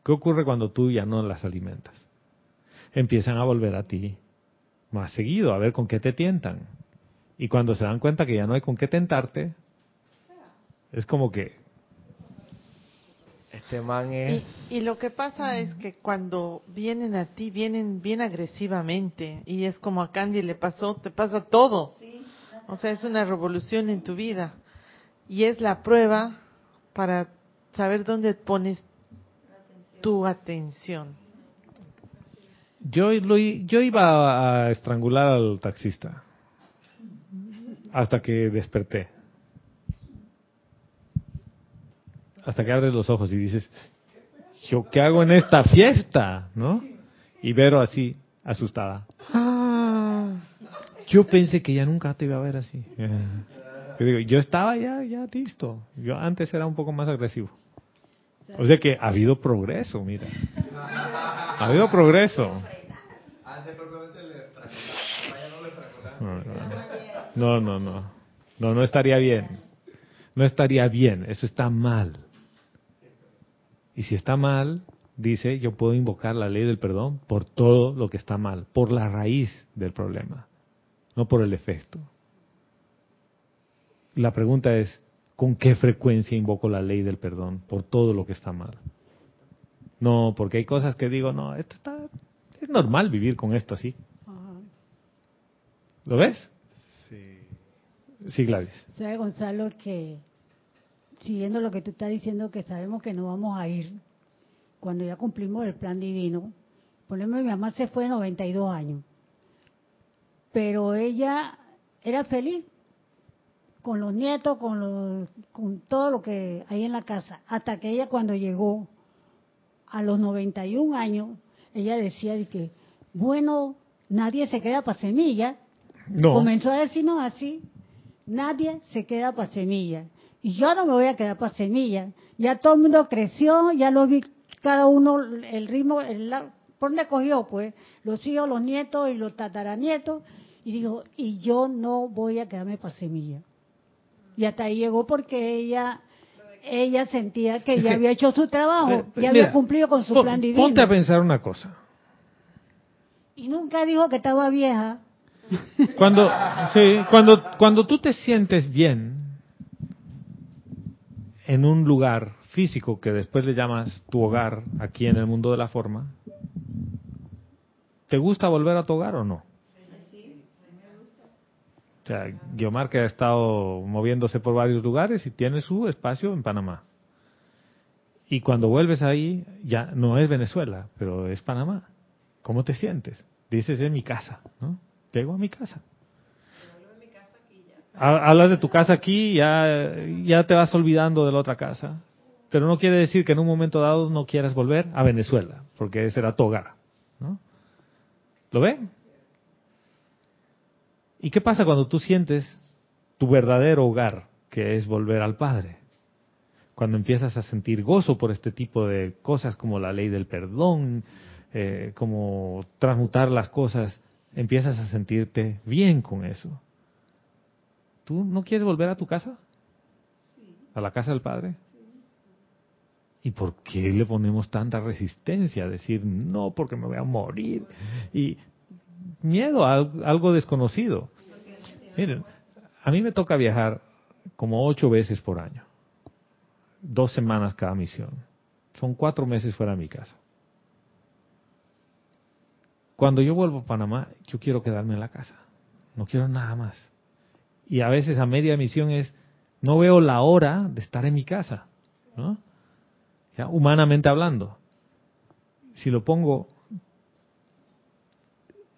¿Qué ocurre cuando tú ya no las alimentas? Empiezan a volver a ti más seguido, a ver con qué te tientan. Y cuando se dan cuenta que ya no hay con qué tentarte, es como que Este man es... Y, y lo que pasa es que cuando vienen a ti, vienen bien agresivamente. Y es como a Candy le pasó, te pasa todo. O sea, es una revolución en tu vida. Y es la prueba para saber dónde pones tu atención. Yo, lo i- yo iba a estrangular al taxista hasta que desperté. Hasta que abres los ojos y dices, ¿yo qué hago en esta fiesta? ¿No? Y Vero así, asustada. "Ah, Yo pensé que ya nunca te iba a ver así. Yo digo, yo estaba ya, ya listo. Yo antes era un poco más agresivo. O sea que ha habido progreso, mira. Ha habido progreso. No, no, no. No, no estaría bien. No estaría bien. Eso está mal. Y si está mal, dice, yo puedo invocar la ley del perdón por todo lo que está mal, por la raíz del problema, no por el efecto. La pregunta es, ¿con qué frecuencia invoco la ley del perdón por todo lo que está mal? No, porque hay cosas que digo, no, esto está, es normal vivir con esto así. ¿Lo ves? Sí. Sí, Gladys. ¿Sabe, Gonzalo, que siguiendo lo que tú estás diciendo, que sabemos que no vamos a ir cuando ya cumplimos el plan divino? Por ejemplo, mi mamá se fue de 92 años, pero ella era feliz con los nietos, con, los, con todo lo que hay en la casa, hasta que ella cuando llegó a los 91 años, ella decía de que, bueno, nadie se queda para semilla, No. comenzó a decirnos así, nadie se queda para semilla. Y yo no me voy a quedar para semilla. Ya todo el mundo creció, ya lo vi cada uno el ritmo, el, ¿por dónde cogió? Pues los hijos, los nietos y los tataranietos. Y dijo, y yo no voy a quedarme para semilla. Y hasta ahí llegó porque ella ella sentía que ya había hecho su trabajo, ya mira, había cumplido con su pon- plan divino. Ponte a pensar una cosa. Y nunca dijo que estaba vieja. Cuando, sí, cuando, cuando tú te sientes bien en un lugar físico que después le llamas tu hogar aquí en el mundo de la forma, ¿te gusta volver a tu hogar o no? O sea, Guiomar que ha estado moviéndose por varios lugares y tiene su espacio en Panamá. Y cuando vuelves ahí, ya no es Venezuela, pero es Panamá. ¿Cómo te sientes? Dices, es mi casa, ¿no? Llego a mi casa. Ha- Hablas de tu casa aquí, ya, ya te vas olvidando de la otra casa. Pero no quiere decir que en un momento dado no quieras volver a Venezuela, porque ese era tu hogar. ¿no? ¿Lo ven? ¿Y qué pasa cuando tú sientes tu verdadero hogar, que es volver al Padre? Cuando empiezas a sentir gozo por este tipo de cosas como la ley del perdón, eh, como transmutar las cosas, empiezas a sentirte bien con eso. ¿Tú no quieres volver a tu casa? ¿A la casa del Padre? ¿Y por qué le ponemos tanta resistencia a decir no porque me voy a morir? Y miedo a al- algo desconocido. Miren, a mí me toca viajar como ocho veces por año. Dos semanas cada misión. Son cuatro meses fuera de mi casa. Cuando yo vuelvo a Panamá, yo quiero quedarme en la casa. No quiero nada más. Y a veces a media misión es, no veo la hora de estar en mi casa. ¿no? Ya, humanamente hablando. Si lo pongo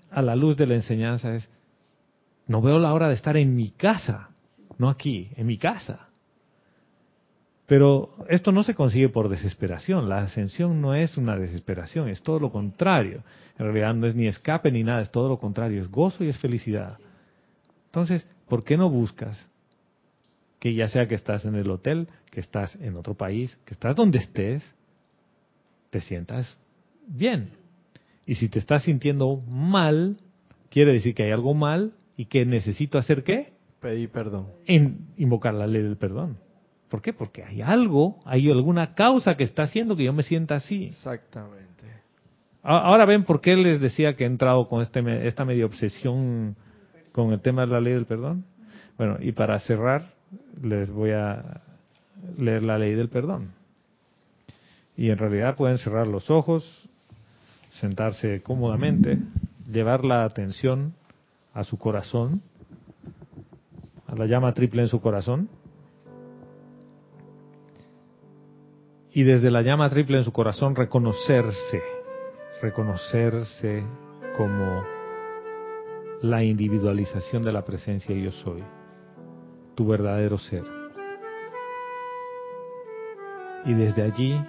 a la luz de la enseñanza es, no veo la hora de estar en mi casa, no aquí, en mi casa. Pero esto no se consigue por desesperación. La ascensión no es una desesperación, es todo lo contrario. En realidad no es ni escape ni nada, es todo lo contrario, es gozo y es felicidad. Entonces, ¿por qué no buscas que ya sea que estás en el hotel, que estás en otro país, que estás donde estés, te sientas bien? Y si te estás sintiendo mal, quiere decir que hay algo mal y que necesito hacer qué? Pedí perdón. En invocar la ley del perdón. ¿Por qué? Porque hay algo, hay alguna causa que está haciendo que yo me sienta así. Exactamente. Ahora ven por qué les decía que he entrado con este, esta media obsesión con el tema de la ley del perdón. Bueno, y para cerrar, les voy a leer la ley del perdón. Y en realidad pueden cerrar los ojos, sentarse cómodamente, llevar la atención a su corazón, a la llama triple en su corazón. Y desde la llama triple en su corazón reconocerse, reconocerse como la individualización de la presencia yo soy, tu verdadero ser. Y desde allí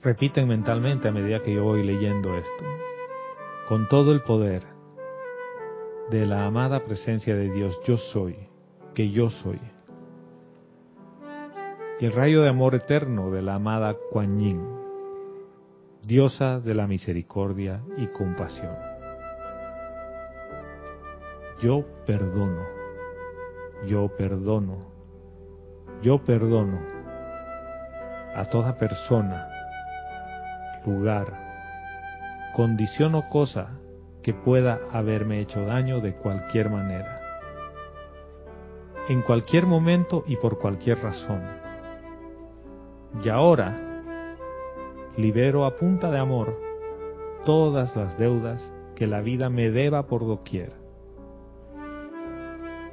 repiten mentalmente a medida que yo voy leyendo esto, con todo el poder de la amada presencia de Dios, yo soy, que yo soy. Y el rayo de amor eterno de la amada Kuan Yin. diosa de la misericordia y compasión. Yo perdono, yo perdono, yo perdono a toda persona, lugar, condición o cosa que pueda haberme hecho daño de cualquier manera, en cualquier momento y por cualquier razón. Y ahora libero a punta de amor todas las deudas que la vida me deba por doquier.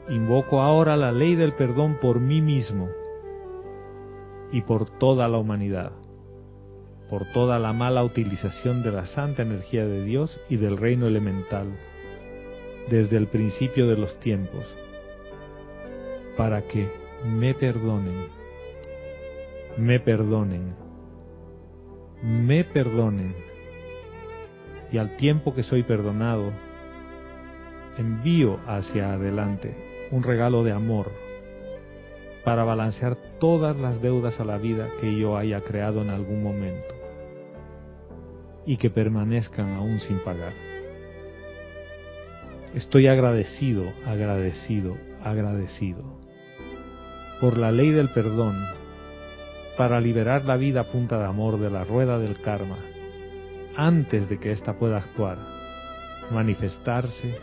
Invoco ahora la ley del perdón por mí mismo y por toda la humanidad, por toda la mala utilización de la santa energía de Dios y del reino elemental desde el principio de los tiempos, para que me perdonen, me perdonen, me perdonen, y al tiempo que soy perdonado, envío hacia adelante un regalo de amor para balancear todas las deudas a la vida que yo haya creado en algún momento y que permanezcan aún sin pagar. Estoy agradecido, agradecido, agradecido por la ley del perdón para liberar la vida a punta de amor de la rueda del karma antes de que ésta pueda actuar, manifestarse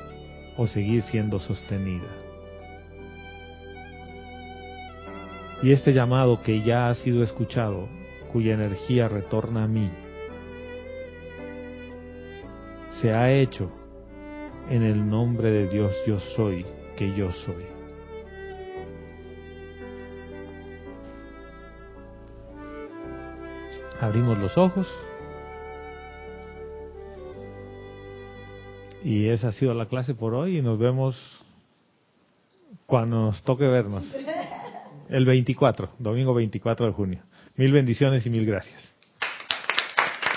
o seguir siendo sostenida. Y este llamado que ya ha sido escuchado, cuya energía retorna a mí, se ha hecho en el nombre de Dios yo soy que yo soy. Abrimos los ojos. Y esa ha sido la clase por hoy y nos vemos cuando nos toque vernos. El 24, domingo 24 de junio. Mil bendiciones y mil gracias.